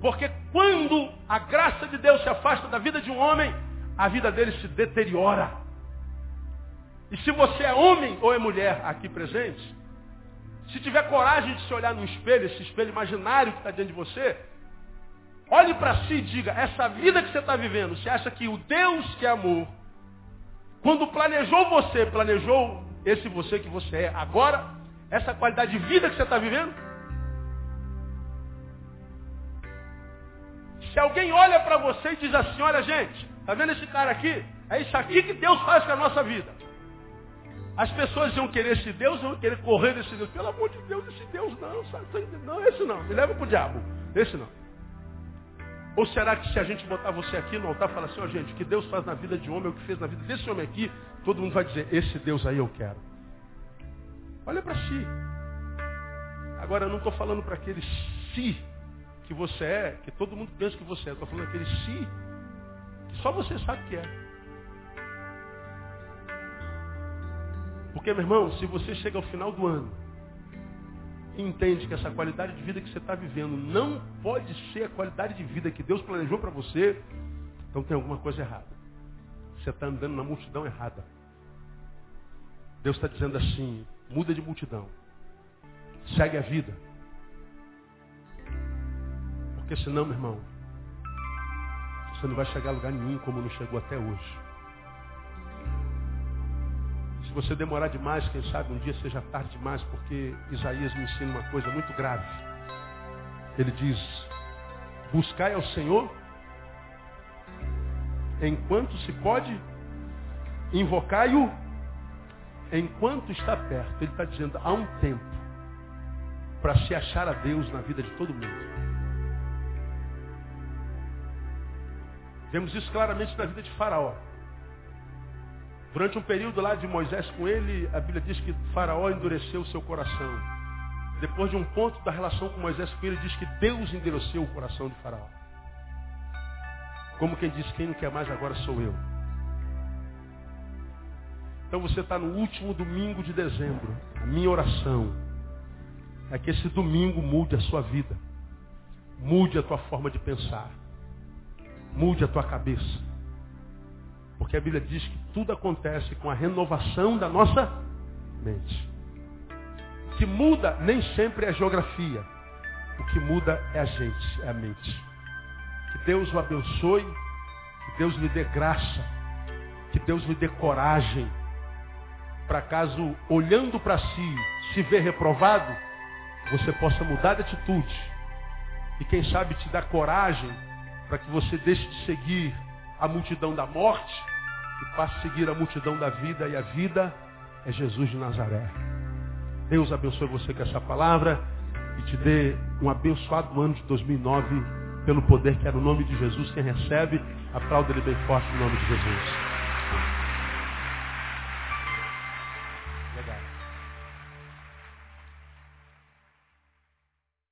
Porque quando a graça de Deus se afasta da vida de um homem, a vida dele se deteriora. E se você é homem ou é mulher aqui presente, se tiver coragem de se olhar no espelho, esse espelho imaginário que está diante de você, olhe para si e diga, essa vida que você está vivendo, você acha que o Deus que é amor, quando planejou você, planejou esse você que você é agora, essa qualidade de vida que você está vivendo? Se alguém olha para você e diz assim, olha gente, tá vendo esse cara aqui? É isso aqui que Deus faz com a nossa vida. As pessoas iam querer esse Deus, iam querer correr desse Deus. Pelo amor de Deus, esse Deus não, não, esse não. Me leva para o diabo. Esse não. Ou será que se a gente botar você aqui no altar e falar assim, ó oh, gente, o que Deus faz na vida de homem, é o que fez na vida desse homem aqui, todo mundo vai dizer, esse Deus aí eu quero. Olha para si. Agora eu não estou falando para aquele si que você é, que todo mundo pensa que você é. Estou falando aquele si que só você sabe que é. Porque, meu irmão, se você chega ao final do ano entende que essa qualidade de vida que você está vivendo não pode ser a qualidade de vida que Deus planejou para você, então tem alguma coisa errada. Você está andando na multidão errada. Deus está dizendo assim, muda de multidão. Segue a vida. Porque senão, meu irmão, você não vai chegar a lugar nenhum como não chegou até hoje você demorar demais, quem sabe um dia seja tarde demais, porque Isaías me ensina uma coisa muito grave. Ele diz, buscai ao Senhor enquanto se pode, invocai-o enquanto está perto. Ele está dizendo, há um tempo para se achar a Deus na vida de todo mundo. Vemos isso claramente na vida de Faraó. Durante um período lá de Moisés com ele, a Bíblia diz que Faraó endureceu o seu coração. Depois de um ponto da relação com Moisés com ele, diz que Deus endureceu o coração de Faraó. Como quem diz, quem não quer mais agora sou eu. Então você está no último domingo de dezembro. A minha oração é que esse domingo mude a sua vida. Mude a tua forma de pensar. Mude a tua cabeça. Porque a Bíblia diz que tudo acontece com a renovação da nossa mente. O que muda nem sempre é a geografia. O que muda é a gente, é a mente. Que Deus o abençoe, que Deus lhe dê graça, que Deus lhe dê coragem, para caso, olhando para si, se ver reprovado, você possa mudar de atitude. E quem sabe te dar coragem para que você deixe de seguir a multidão da morte e passe a seguir a multidão da vida, e a vida é Jesus de Nazaré. Deus abençoe você com essa palavra e te dê um abençoado ano de 2009 pelo poder que é no nome de Jesus. Quem recebe, aplauda ele bem forte no nome de Jesus.